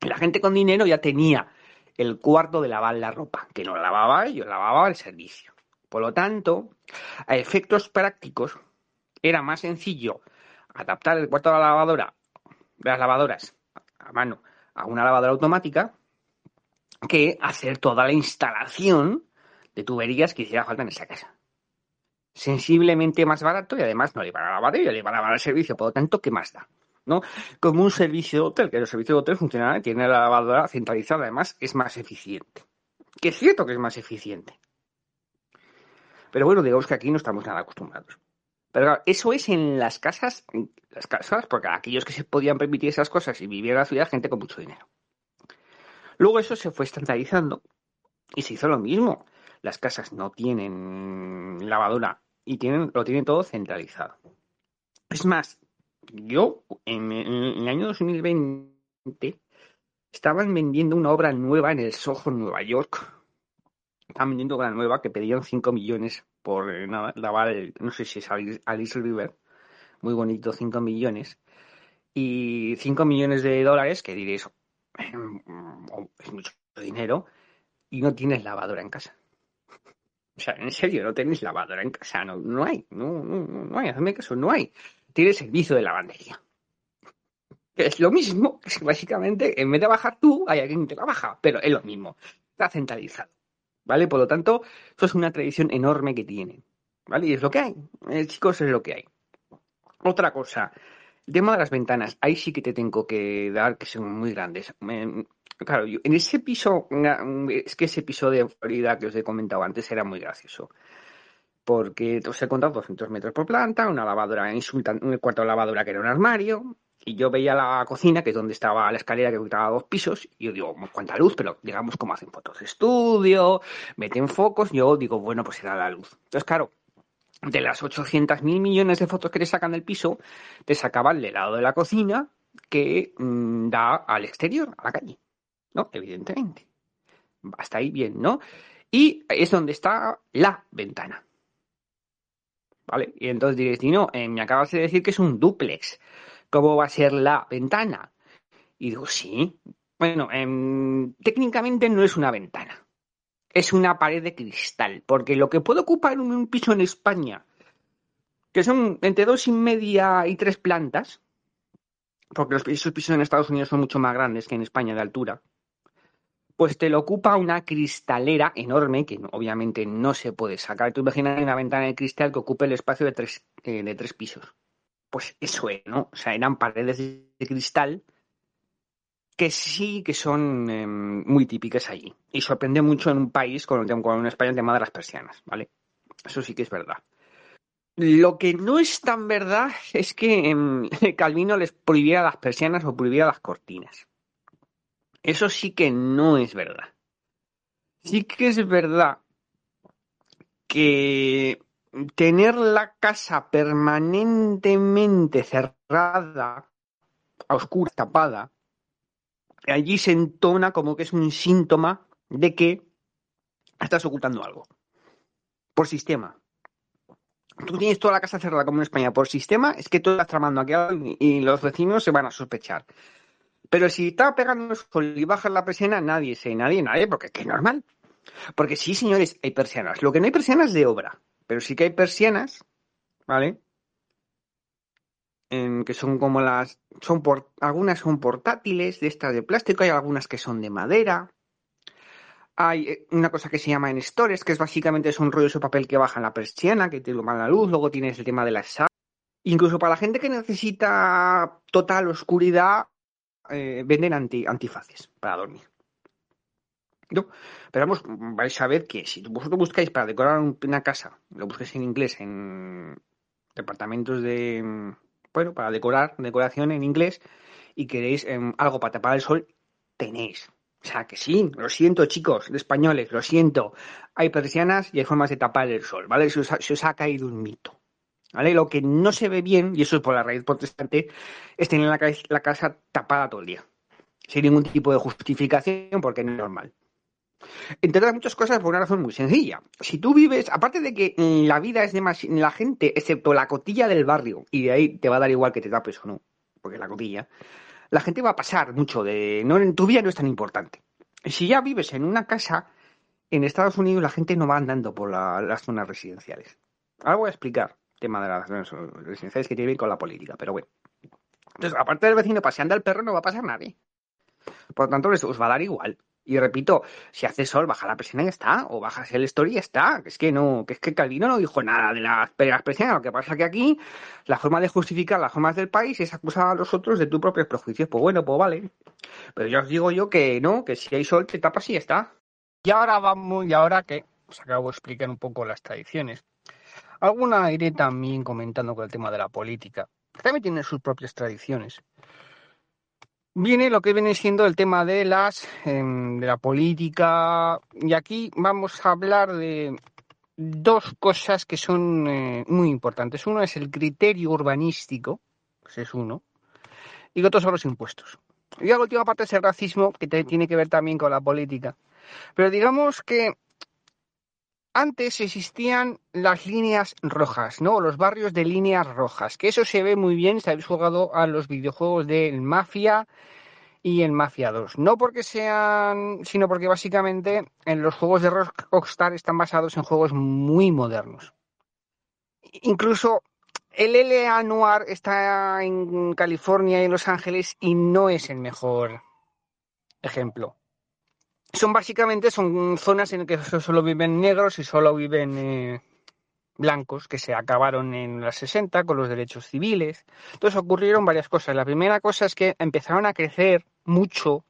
la gente con dinero ya tenía el cuarto de lavar la ropa, que no lavaba ellos, lavaba el servicio. Por lo tanto, a efectos prácticos, era más sencillo adaptar el cuarto de la lavadora, de las lavadoras a mano, a una lavadora automática, que hacer toda la instalación de tuberías que hiciera falta en esa casa. Sensiblemente más barato y además no le iban a la batería, le iban a el servicio, por lo tanto, ¿qué más da? ¿no? Como un servicio de hotel, que el servicio de hotel funciona, tiene la lavadora centralizada, además es más eficiente. Que es cierto que es más eficiente. Pero bueno, digamos que aquí no estamos nada acostumbrados. Eso es en las casas, las casas, porque aquellos que se podían permitir esas cosas y vivían en la ciudad, gente con mucho dinero. Luego eso se fue estandarizando y se hizo lo mismo. Las casas no tienen lavadora y tienen, lo tienen todo centralizado. Es más, yo en, el año 2020 estaban vendiendo una obra nueva en el Soho, Nueva York. Estaban vendiendo obra nueva que pedían 5 millones por eh, lavar, no sé si es Alice River, muy bonito, 5 millones. Y 5 millones de dólares, que diréis, es mucho dinero, y no tienes lavadora en casa. O sea, en serio, no tenéis lavadora en casa, no, no hay, no, no, no hay, hazme caso, no hay. Tienes servicio de lavandería. Es lo mismo, es básicamente, en vez de bajar tú, hay alguien que te la baja, pero es lo mismo, está centralizado. ¿Vale? Por lo tanto, eso es una tradición enorme que tienen, ¿vale? Y es lo que hay, eh, chicos, es lo que hay. Otra cosa, el tema de las ventanas, ahí sí que te tengo que dar que son muy grandes. claro, en ese piso, es que ese piso de Florida que os he comentado antes era muy gracioso. Porque os he contado 200 metros por planta, una lavadora, un cuarto de lavadora que era un armario, y yo veía la cocina, que es donde estaba la escalera que ocupaba dos pisos, y yo digo, cuánta luz, pero digamos cómo hacen fotos de estudio, meten focos, yo digo, bueno, pues era la luz. Entonces, claro, de las 800 mil millones de fotos que te sacan del piso, te sacaban del lado de la cocina que mm, da al exterior, a la calle, ¿no? Evidentemente. Hasta ahí bien, ¿no? Y es donde está la ventana. ¿Vale? Y entonces diréis, no, eh, me acabas de decir que es un duplex. ¿Cómo va a ser la ventana? Y digo, sí. Bueno, em, técnicamente no es una ventana. Es una pared de cristal. Porque lo que puede ocupar un, piso en España, que son entre dos y media y tres plantas, porque los pisos, pisos en Estados Unidos son mucho más grandes que en España de altura, pues te lo ocupa una cristalera enorme que obviamente no se puede sacar. Tú imaginas una ventana de cristal que ocupe el espacio de tres, eh, de tres pisos. Pues eso es, ¿no? O sea, eran paredes de cristal que sí que son em, muy típicas allí. Y sorprende mucho en un país con, con España el tema de las persianas, ¿vale? Eso sí que es verdad. Lo que no es tan verdad es que em, Calvino les prohibiera las persianas o prohibiera las cortinas. Eso sí que no es verdad. Sí que es verdad que tener la casa permanentemente cerrada, a oscura, tapada, allí se entona como que es un síntoma de que estás ocultando algo. Por sistema. Tú tienes toda la casa cerrada como en España por sistema, es que tú estás tramando aquí y los vecinos se van a sospechar. Pero si está pegando el sol y bajas la persiana, nadie sé, nadie, nadie, porque es que es normal. Porque sí, señores, hay persianas. Lo que no hay persianas de obra, pero sí que hay persianas, ¿vale? En, que son como las. son Algunas son portátiles, de estas de plástico, hay algunas que son de madera. Hay eh, una cosa que se llama en stores, que es básicamente es un rollo de papel que baja la persiana, que te ilumina la luz. Luego tienes el tema de la sal. Incluso para la gente que necesita total oscuridad, eh, venden anti, antifaces para dormir. Pero vamos, vais a ver que si vosotros buscáis para decorar una casa, lo busquéis en inglés, en departamentos de, bueno, para decorar, decoración en inglés, y queréis em, algo para tapar el sol, tenéis. O sea que sí, lo siento chicos, de españoles, lo siento. Hay persianas y hay formas de tapar el sol, ¿vale? Se os ha, caído un mito. ¿Vale? Lo que no se ve bien, y eso es por la raíz protestante, es tener la, la casa tapada todo el día. Sin ningún tipo de justificación, porque no es normal. Entre muchas cosas, por una razón muy sencilla. Si tú vives, aparte de que la vida es de más, la gente, excepto la cotilla del barrio, y de ahí te va a dar igual que te tapes o no, porque la cotilla, la gente va a pasar mucho de. No, en tu vida no es tan importante. Si ya vives en una casa, en Estados Unidos la gente no va andando por las zonas residenciales. Ahora voy a explicar el tema de las zonas residenciales que tiene que ver con la política, pero bueno. Entonces, aparte del vecino paseando al perro, no va a pasar nadie. Por lo tanto, os va a dar igual. Y repito, si hace sol, baja la presión y ya está, o bajas el story y ya está. Es que no, que es que Calvino no dijo nada de las, presiones. Lo que pasa es que aquí la forma de justificar las formas del país es acusar a los otros de tus propios prejuicios. Pues bueno, pues vale. Pero ya os digo yo que no, que si hay sol te tapas y ya está. Y ahora vamos, y ahora que os acabo de explicar un poco las tradiciones. Alguna iré también comentando con el tema de la política. También tiene sus propias tradiciones viene lo que viene siendo el tema de las em, de la política y aquí vamos a hablar de dos cosas que son eh, muy importantes. Uno es el criterio urbanístico, ese es uno, y otro son los impuestos. Y la última parte es el racismo, que tiene que ver también con la política. Pero digamos que antes existían las líneas rojas, ¿no? Los barrios de líneas rojas, que eso se ve muy bien si habéis jugado a los videojuegos del Mafia y en Mafia 2. No porque sean, sino porque básicamente en los juegos de Rockstar están basados en juegos muy modernos. Incluso el LA Noir está en California y en Los Ángeles y no es el mejor ejemplo son básicamente son zonas en las que solo viven negros y solo viven eh, blancos que se acabaron en las 60 con los derechos civiles. Entonces ocurrieron varias cosas. La primera cosa es que empezaron a crecer mucho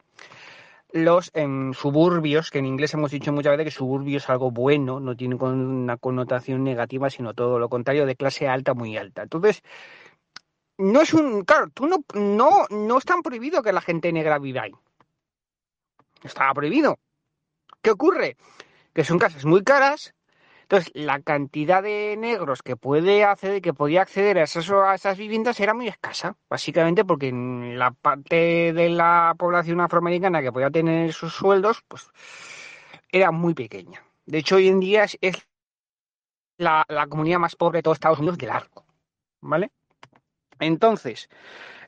los em, suburbios, que en inglés hemos dicho muchas veces que suburbio es algo bueno, no tiene una connotación negativa, sino todo lo contrario, de clase alta, muy alta. Entonces, no es un. Claro, tú no, no, no es tan prohibido que la gente negra viva ahí. Estaba prohibido. ¿Qué ocurre? Que son casas muy caras. Entonces, la cantidad de negros que puede acceder, que podía acceder a esas, a esas viviendas era muy escasa, básicamente porque en la parte de la población afroamericana que podía tener esos sueldos, pues era muy pequeña. De hecho, hoy en día es, la, comunidad más pobre de todos Estados Unidos de largo, ¿vale? Entonces,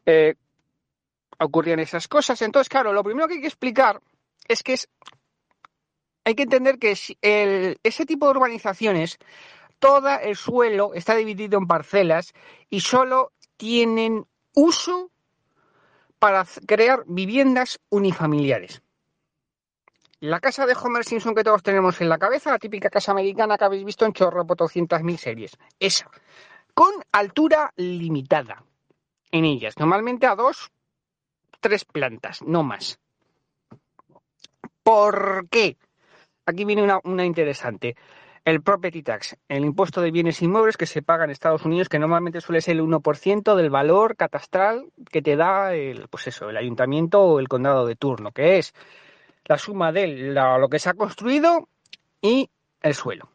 eh, ocurrían esas cosas. Entonces, claro, lo primero que hay que explicar es que es, hay que entender que ese tipo de urbanizaciones, todo el suelo está dividido en parcelas y solo tienen uso para crear viviendas unifamiliares. La casa de Homer Simpson que todos tenemos en la cabeza, la típica casa americana que habéis visto en chorro por 200.000 series. Esa. con altura limitada en ellas, normalmente a dos, tres plantas, no más. ¿Por qué? Aquí viene una, interesante. El property tax, el impuesto de bienes inmuebles que se paga en Estados Unidos, que normalmente suele ser el 1% del valor catastral que te da el, pues eso, el ayuntamiento o el condado de turno, que es la suma de lo que se ha construido y el suelo.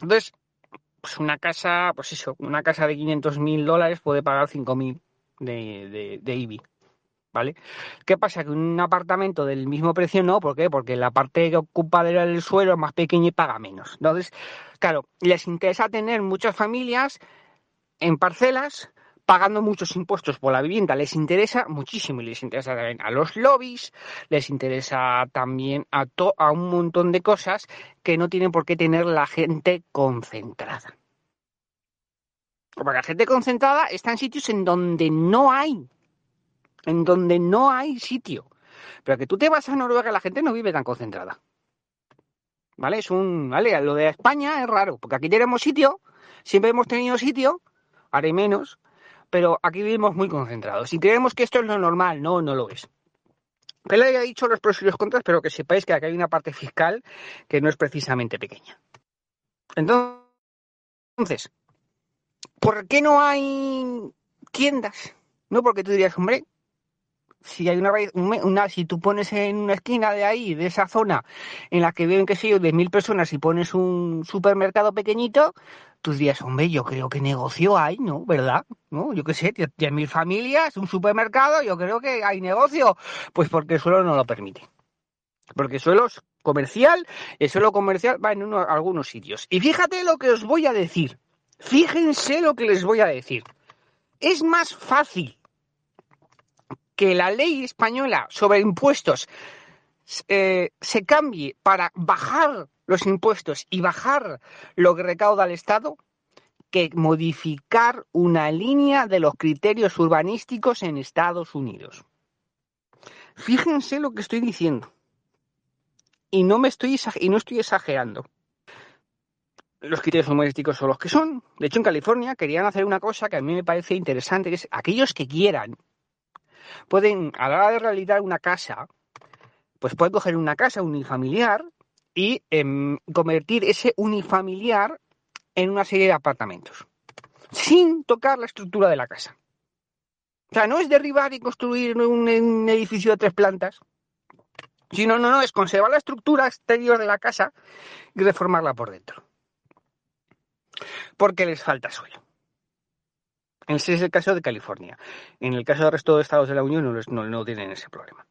Entonces, pues una casa, pues eso, una casa de 500 mil dólares puede pagar 5 mil de, de, de IBI. ¿Vale? ¿Qué pasa? Que un apartamento del mismo precio no, ¿por qué? Porque la parte que ocupa del suelo es más pequeña y paga menos. Entonces, claro, les interesa tener muchas familias en parcelas pagando muchos impuestos por la vivienda. Les interesa muchísimo y les interesa también a los lobbies, les interesa también a, to- a un montón de cosas que no tienen por qué tener la gente concentrada. Porque la gente concentrada está en sitios en donde no hay, en donde no hay sitio. Pero que tú te vas a Noruega, la gente no vive tan concentrada. ¿Vale? Es un, vale, lo de España es raro, porque aquí tenemos sitio, siempre hemos tenido sitio, haré menos, pero aquí vivimos muy concentrados. Y creemos que esto es lo normal, no, no lo es. Pela ya ha dicho los pros y los contras, pero que sepáis que aquí hay una parte fiscal que no es precisamente pequeña. Entonces, ¿por qué no hay tiendas? No, porque tú dirías, hombre, si hay una, una si tú pones en una esquina de ahí, de esa zona, en la que viven, qué sé yo, de mil personas y pones un supermercado pequeñito, tú dirías, hombre, yo creo que negocio hay, ¿no? ¿Verdad? ¿No? Yo qué sé, diez diez mil familias, un supermercado, yo creo que hay negocio. Pues porque el suelo no lo permite. Porque el suelo es comercial, el suelo comercial va en uno- algunos sitios. Y fíjate lo que os voy a decir. Fíjense lo que les voy a decir. Es más fácil que la ley española sobre impuestos eh, se cambie para bajar los impuestos y bajar lo que recauda el Estado que modificar una línea de los criterios urbanísticos en Estados Unidos. Fíjense lo que estoy diciendo. Y no me estoy y no estoy exagerando. Los criterios urbanísticos son los que son. De hecho, en California querían hacer una cosa que a mí me parece interesante, que es aquellos que quieran pueden, a la hora de realizar una casa, pues pueden coger una casa unifamiliar y em, convertir ese unifamiliar en una serie de apartamentos, sin tocar la estructura de la casa. O sea, no es derribar y construir un, un edificio de tres plantas, sino, no, no, es conservar la estructura exterior de la casa y reformarla por dentro. Porque les falta suelo. Ese es el caso de California. En el caso del resto de estados de la Unión no, tienen ese problema.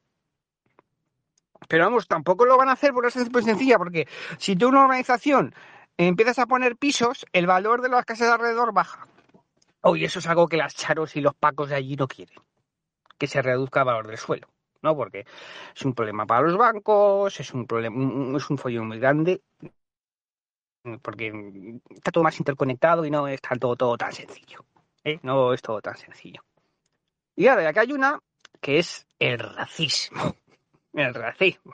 Pero vamos, tampoco lo van a hacer por una muy sencilla, porque si tú una organización empiezas a poner pisos, el valor de las casas de alrededor baja. Oh, y eso es algo que las charos y los pacos de allí no quieren, que se reduzca el valor del suelo, ¿no? Porque es un problema para los bancos, es un problema, es un follón muy grande, porque está todo más interconectado y no es tanto todo tan sencillo. ¿Eh? No es todo tan sencillo. Y ahora, acá hay una que es el racismo. El racismo.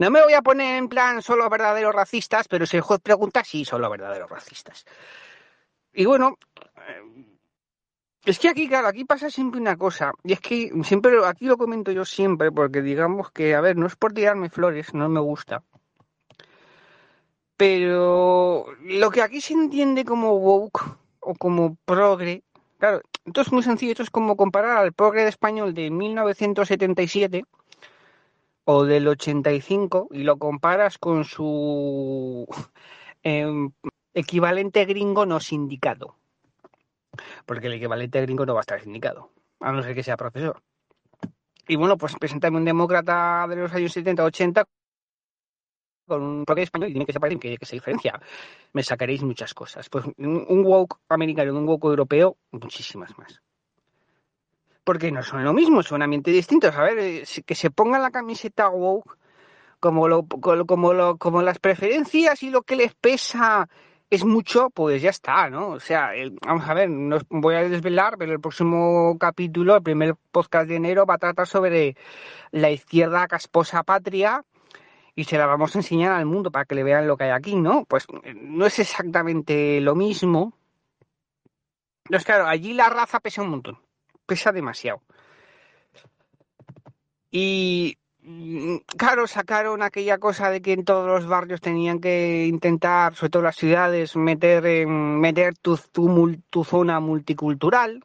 No me voy a poner en plan solo verdaderos racistas, pero si el juez pregunta, sí, son los verdaderos racistas. Y bueno, eh, es que aquí, claro, aquí pasa siempre una cosa, y es que siempre, aquí lo comento yo siempre, porque digamos que, a ver, no es por tirarme flores, no me gusta, pero lo que aquí se entiende como woke o como progre, claro, esto es muy sencillo, esto es como comparar al progre de español de 1977 o del 85 y lo comparas con su em, equivalente gringo no sindicado. Porque el equivalente gringo no va a estar sindicado, a no ser que sea profesor. Y bueno, pues presentarme un demócrata de los años 70-80 con un progre español y tiene que ser que, que se diferencia. Me sacaréis muchas cosas. Pues un, woke americano y un woke europeo, muchísimas más. Porque no son lo mismo, son ambientes distintos. A ver, eh, que se pongan la camiseta woke como, lo, como, lo- como las preferencias y lo que les pesa es mucho, pues ya está, ¿no? O sea, vamos a ver, no voy a desvelar, pero el próximo capítulo, el primer podcast de enero, va a tratar sobre la izquierda casposa patria y se la vamos a enseñar al mundo para que le vean lo que hay aquí, ¿no? Pues eh, no es exactamente lo mismo, Entonces, claro, allí la raza pesa un montón, pesa demasiado. Y mm, claro, sacaron aquella cosa de que en todos los barrios tenían que intentar, sobre todo las ciudades, meter, en- meter tu, tu, tu zona multicultural.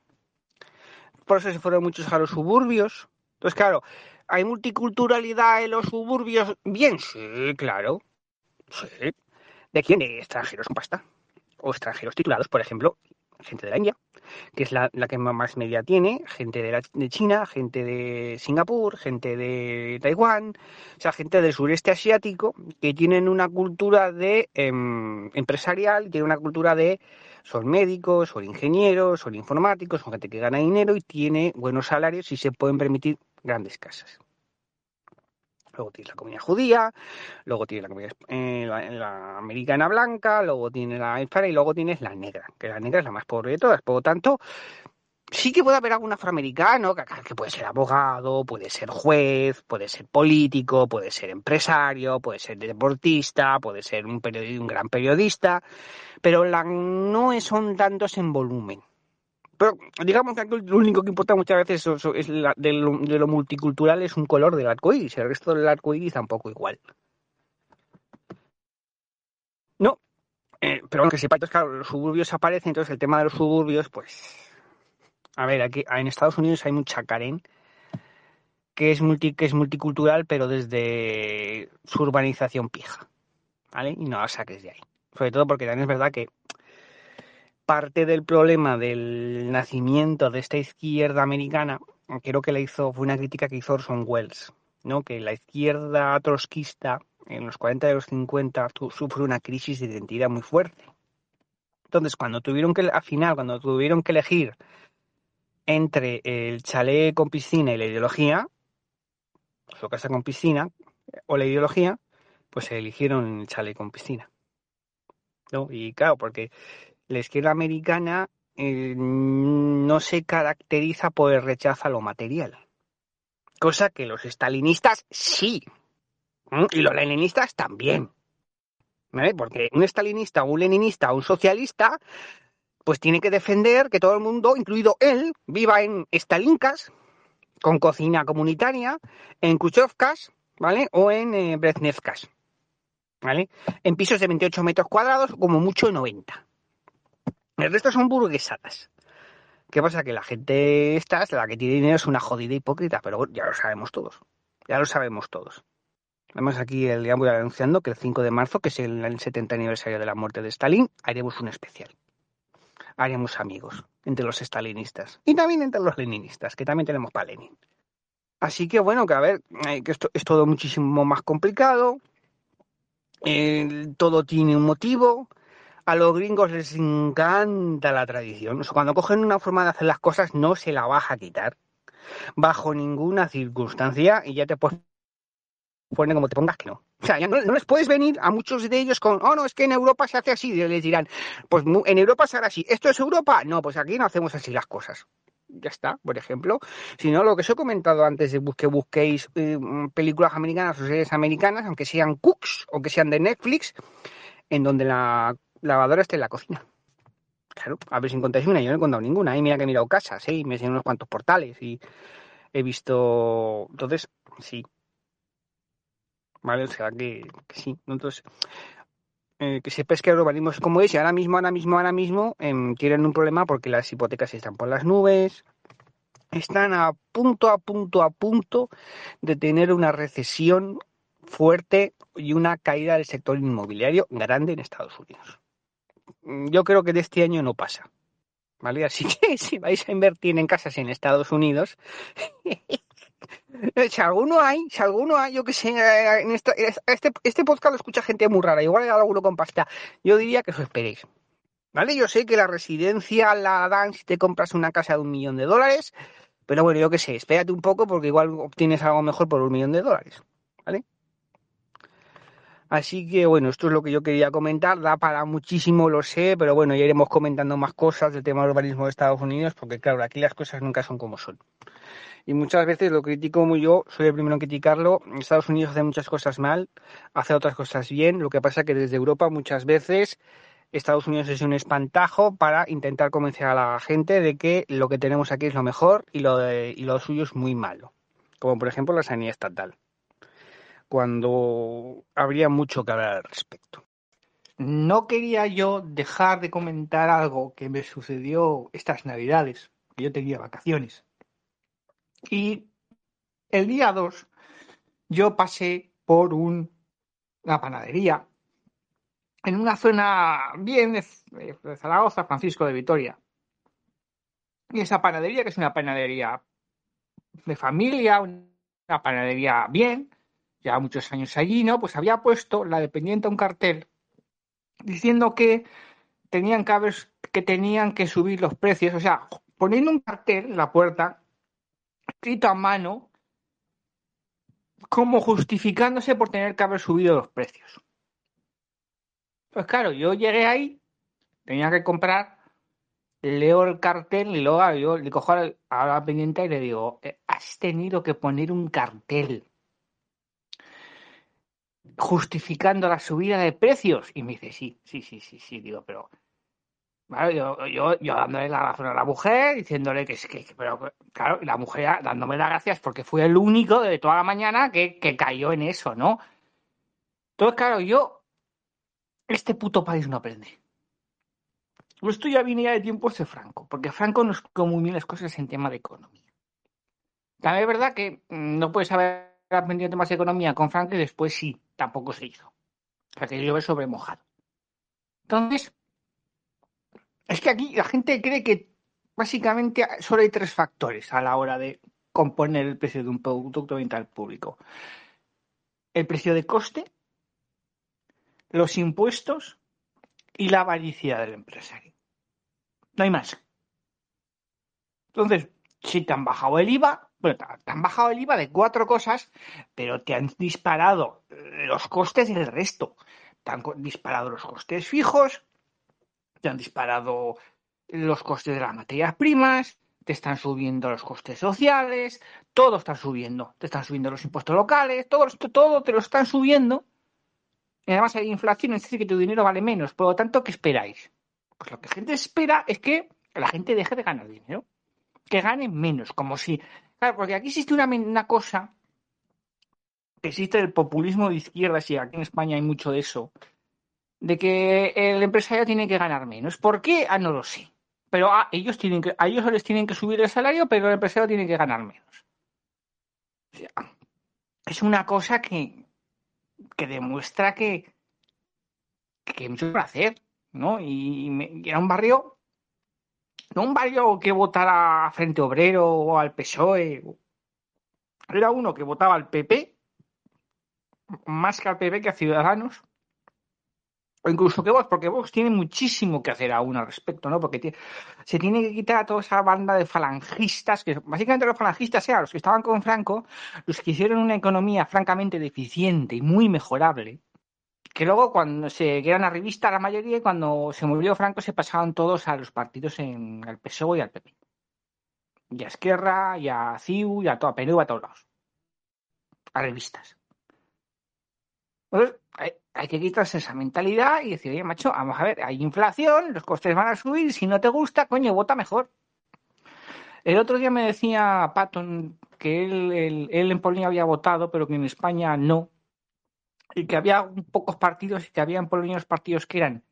Por eso se fueron muchos a los suburbios. Entonces, claro, ¿hay multiculturalidad en los suburbios? Bien, sí, claro. Sí. ¿De quién? Extranjeros con pasta. O extranjeros titulados, por ejemplo, gente de la India, que es la, que más media tiene, gente de China, gente de Singapur, gente de Taiwán, o sea, gente del sureste asiático que tienen una cultura de em, empresarial, tienen una cultura de son médicos, son ingenieros, son informáticos, son gente que gana dinero y tiene buenos salarios y se pueden permitir grandes casas. Luego tienes la comunidad judía, luego tienes la comunidad eh, la, la americana blanca, luego tienes la hispana y luego tienes la negra, que la negra es la más pobre de todas. Por lo tanto, sí que puede haber algún afroamericano que, que puede ser abogado, puede ser juez, puede ser político, puede ser empresario, puede ser deportista, puede ser un, un gran periodista, pero la, no son tantos en volumen. Pero digamos que lo único que importa muchas veces es, de, lo, multicultural es un color del arco iris, el resto del arco iris tampoco igual. No, eh, pero aunque sepa, entonces, claro, los suburbios aparecen, entonces el tema de los suburbios, pues. A ver, aquí en Estados Unidos hay mucha Karen que es, multi, que es multicultural, pero desde su urbanización pija. ¿Vale? Y no la saques de ahí. Sobre todo porque también es verdad que parte del problema del nacimiento de esta izquierda americana, creo que la hizo, fue una crítica que hizo Orson Welles, ¿no? Que la izquierda trotskista en los 40 y los 50 tu- sufre una crisis de identidad muy fuerte. Entonces, cuando tuvieron que, al final, cuando tuvieron que elegir entre el chalet con piscina y la ideología, su casa con piscina, o la ideología, pues eligieron el chalet con piscina. ¿no? Y claro, porque la izquierda americana eh, no se caracteriza por el rechazo a lo material. Cosa que los estalinistas sí. Y los leninistas también. ¿Vale? Porque un estalinista, un leninista, un socialista, pues tiene que defender que todo el mundo, incluido él, viva en estalincas, con cocina comunitaria, en kuchovkas, ¿vale? O en eh, breznevkas, ¿vale? En pisos de 28 metros cuadrados, como mucho 90. El resto son burguesadas. ¿Qué pasa? Que la gente esta, la que tiene dinero, es una jodida hipócrita, pero ya lo sabemos todos. Ya lo sabemos todos. Vemos aquí el día voy anunciando que el 5 de marzo, que es el, el 70 aniversario de la muerte de Stalin, haremos un especial. Haremos amigos entre los stalinistas y también entre los leninistas, que también tenemos para Lenin. Así que bueno, que a ver, eh, que esto es todo muchísimo más complicado. Eh, todo tiene un motivo. A los gringos les encanta la tradición. O cuando cogen una forma de hacer las cosas, no se la vas a quitar. Bajo ninguna circunstancia. Y ya te puedes poner como te pongas que no. O sea, ya no, les puedes venir a muchos de ellos con, oh, no, es que en Europa se hace así. Y les dirán, pues en Europa se hará así. ¿Esto es Europa? No, pues aquí no hacemos así las cosas. Ya está, por ejemplo. Si no, lo que os he comentado antes de que busquéis eh, películas americanas o series americanas, aunque sean cooks o que sean de Netflix, en donde la lavadora esté en la cocina. Claro, a ver si encontráis una. Yo no he encontrado ninguna. Y mira que he mirado casas, ¿eh? Y me he enseñado unos cuantos portales y he visto. Entonces, sí. ¿Vale? O sea que, que sí. Entonces, eh, que sepáis que el urbanismo es como es y ahora mismo, ahora mismo, ahora mismo em, tienen un problema porque las hipotecas están por las nubes. Están a punto, a punto, a punto de tener una recesión fuerte y una caída del sector inmobiliario grande en Estados Unidos. Mm, Yo creo que de este año no pasa. ¿Vale? Así que si vais a invertir en casas en Estados Unidos, si alguno hay, si alguno hay, yo que sé, eh, en esta- este, este podcast lo escucha gente muy rara, igual hay alguno con pasta. Yo diría que os esperéis. ¿Vale? Yo sé que la residencia la dan si te compras una casa de un millón de dólares, pero bueno, yo que sé, espérate un poco porque igual obtienes algo mejor por un millón de dólares. ¿Vale? Así que bueno, esto es lo que yo quería comentar. Da para muchísimo, lo sé, pero bueno, ya iremos comentando más cosas del tema del urbanismo de Estados Unidos, porque claro, aquí las cosas nunca son como son. Y muchas veces lo critico como yo, soy el primero en criticarlo. Estados Unidos hace muchas cosas mal, hace otras cosas bien. Lo que pasa es que desde Europa muchas veces Estados Unidos es un espantajo para intentar convencer a la gente de que lo que tenemos aquí es lo mejor y lo, de, y lo suyo es muy malo. Como por ejemplo la sanidad estatal. Cuando habría mucho que hablar al respecto. No quería yo dejar de comentar algo que me sucedió estas navidades, que yo tenía vacaciones. Y el día 2 yo pasé por un, una panadería en una zona bien de, Zaragoza, Francisco de Vitoria. Y esa panadería, que es una panadería de familia, una panadería bien, ya muchos años allí, ¿no? Pues había puesto la dependiente un cartel diciendo que tenían que, haber, que tenían que subir los precios, o sea, poniendo un cartel en la puerta, escrito a mano, como justificándose por tener que haber subido los precios. Pues claro, yo llegué ahí, tenía que comprar, leo el cartel y luego yo le cojo a la pendiente y le digo, eh, has tenido que poner un cartel justificando la subida de precios. Y me dice, sí, sí, sí, sí, sí, digo, pero... Bueno, yo, yo, yo dándole la razón a la mujer, diciéndole que es que, pero claro, la mujer dándome las gracias porque fue el único de toda la mañana que, que cayó en eso, ¿no? Entonces, claro, yo, este puto país no aprende. Esto ya venía de tiempos de Franco, porque Franco nos como bien las cosas en tema de economía. También es verdad que no puedes haber aprendido temas de economía con Franco y después sí, tampoco se hizo. Sea, que llueve sobre mojado. Entonces, es que aquí la gente cree que básicamente solo hay tres factores a la hora de componer el precio de un producto vital público. El precio de coste, los impuestos y la avaricia del empresario. No hay más. Entonces, si te han bajado el IVA, bueno, te han bajado el IVA de cuatro cosas, pero te han disparado los costes del resto. Te han disparado los costes fijos, te han disparado los costes de las materias primas, te están subiendo los costes sociales, todo está subiendo. Te están subiendo los impuestos locales, todo, todo te lo están subiendo. Y además hay inflación, es decir, que tu dinero vale menos. Por lo tanto, ¿qué esperáis? Pues lo que la gente espera es que la gente deje de ganar dinero. Que gane menos, como si... Claro, porque aquí existe una, cosa existe el populismo de izquierdas y aquí en España hay mucho de eso, de que el empresario tiene que ganar menos. ¿Por qué? Ah, no lo sé. Pero a ellos, tienen que, a ellos les tienen que subir el salario, pero el empresario tiene que ganar menos. O sea, es una cosa que, que demuestra que, que mucho por hacer, ¿no? Y, me, y, era un barrio, no un barrio que votara a Frente Obrero o al PSOE, era uno que votaba al PP más que al PP que a Ciudadanos, o incluso que Vox, porque Vox tiene muchísimo que hacer aún al respecto, ¿no? Porque tiene, se tiene que quitar a toda esa banda de falangistas, que básicamente los falangistas eran los que estaban con Franco, los que hicieron una economía francamente deficiente y muy mejorable, que luego cuando se quedan a revista la mayoría y cuando se murió Franco se pasaban todos a los partidos en el PSOE y al PP. Y a Esquerra, y a CIU, y a toda PNV, a todos lados. A revistas. Entonces, hay, hay, que quitarse esa mentalidad y decir, oye, macho, vamos a ver, hay inflación, los costes van a subir, si no te gusta, coño, vota mejor. El otro día me decía Patton que él, él, él en Polonia había votado, pero que en España no. Y que había pocos partidos y que había en Polonia unos partidos que eran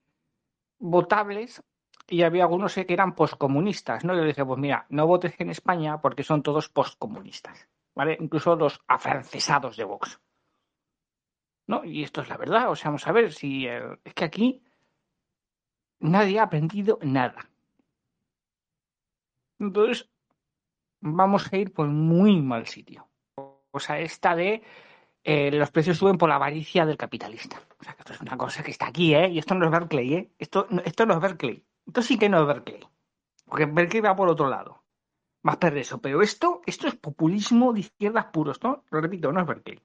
votables y había algunos que eran postcomunistas, ¿no? Yo dije, pues mira, no votes en España porque son todos postcomunistas, ¿vale? Incluso los afrancesados de Vox. ¿no? Y esto es la verdad, o sea, vamos a ver si es que aquí nadie ha aprendido nada. Entonces, vamos a ir por muy mal sitio. O sea, esta de eh, los precios suben por la avaricia del capitalista. O sea, que esto es una cosa que está aquí, ¿eh? Y esto no es Berkeley, ¿eh? Esto, esto no es Berkeley. Esto sí que no es Berkeley. Porque Berkeley va por otro lado. Más perverso. Pero esto, esto es populismo de izquierdas puros, ¿no? Lo repito, no es Berkeley.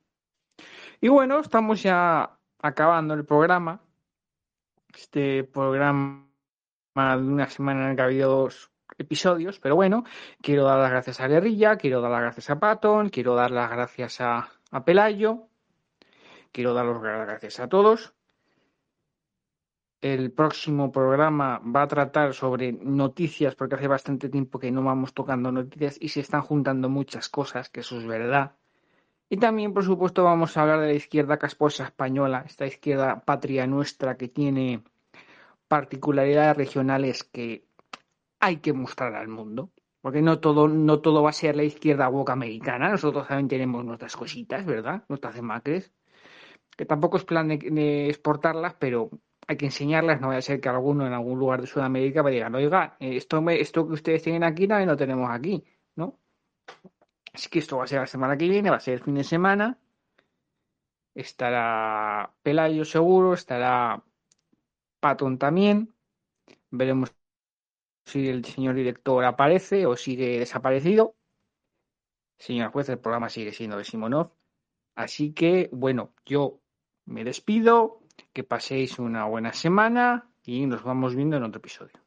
Y bueno, estamos ya acabando el programa. Este programa de una semana en el que ha habido dos episodios, pero bueno, quiero dar las gracias a Guerrilla, quiero dar las gracias a Patton, quiero dar las gracias a, a Pelayo, quiero dar las gracias a todos. El próximo programa va a tratar sobre noticias, porque hace bastante tiempo que no vamos tocando noticias y se están juntando muchas cosas, que eso es verdad. Y también, por supuesto, vamos a hablar de la izquierda casposa española, esta izquierda patria nuestra que tiene particularidades regionales que hay que mostrar al mundo. Porque no todo, no todo va a ser la izquierda boca americana. Nosotros también tenemos nuestras cositas, ¿verdad? Nuestras demacres. Que tampoco es plan de, exportarlas, pero hay que enseñarlas. No vaya a ser que alguno en algún lugar de Sudamérica me diga, oiga, esto, esto que ustedes tienen aquí también lo tenemos aquí, ¿no? Así que esto va a ser la semana que viene, va a ser el fin de semana. Estará Pelayo seguro, estará Patton también. Veremos si el señor director aparece o sigue desaparecido. Señor juez, el programa sigue siendo de Simonov. Así que, bueno, yo me despido, que paséis una buena semana y nos vamos viendo en otro episodio.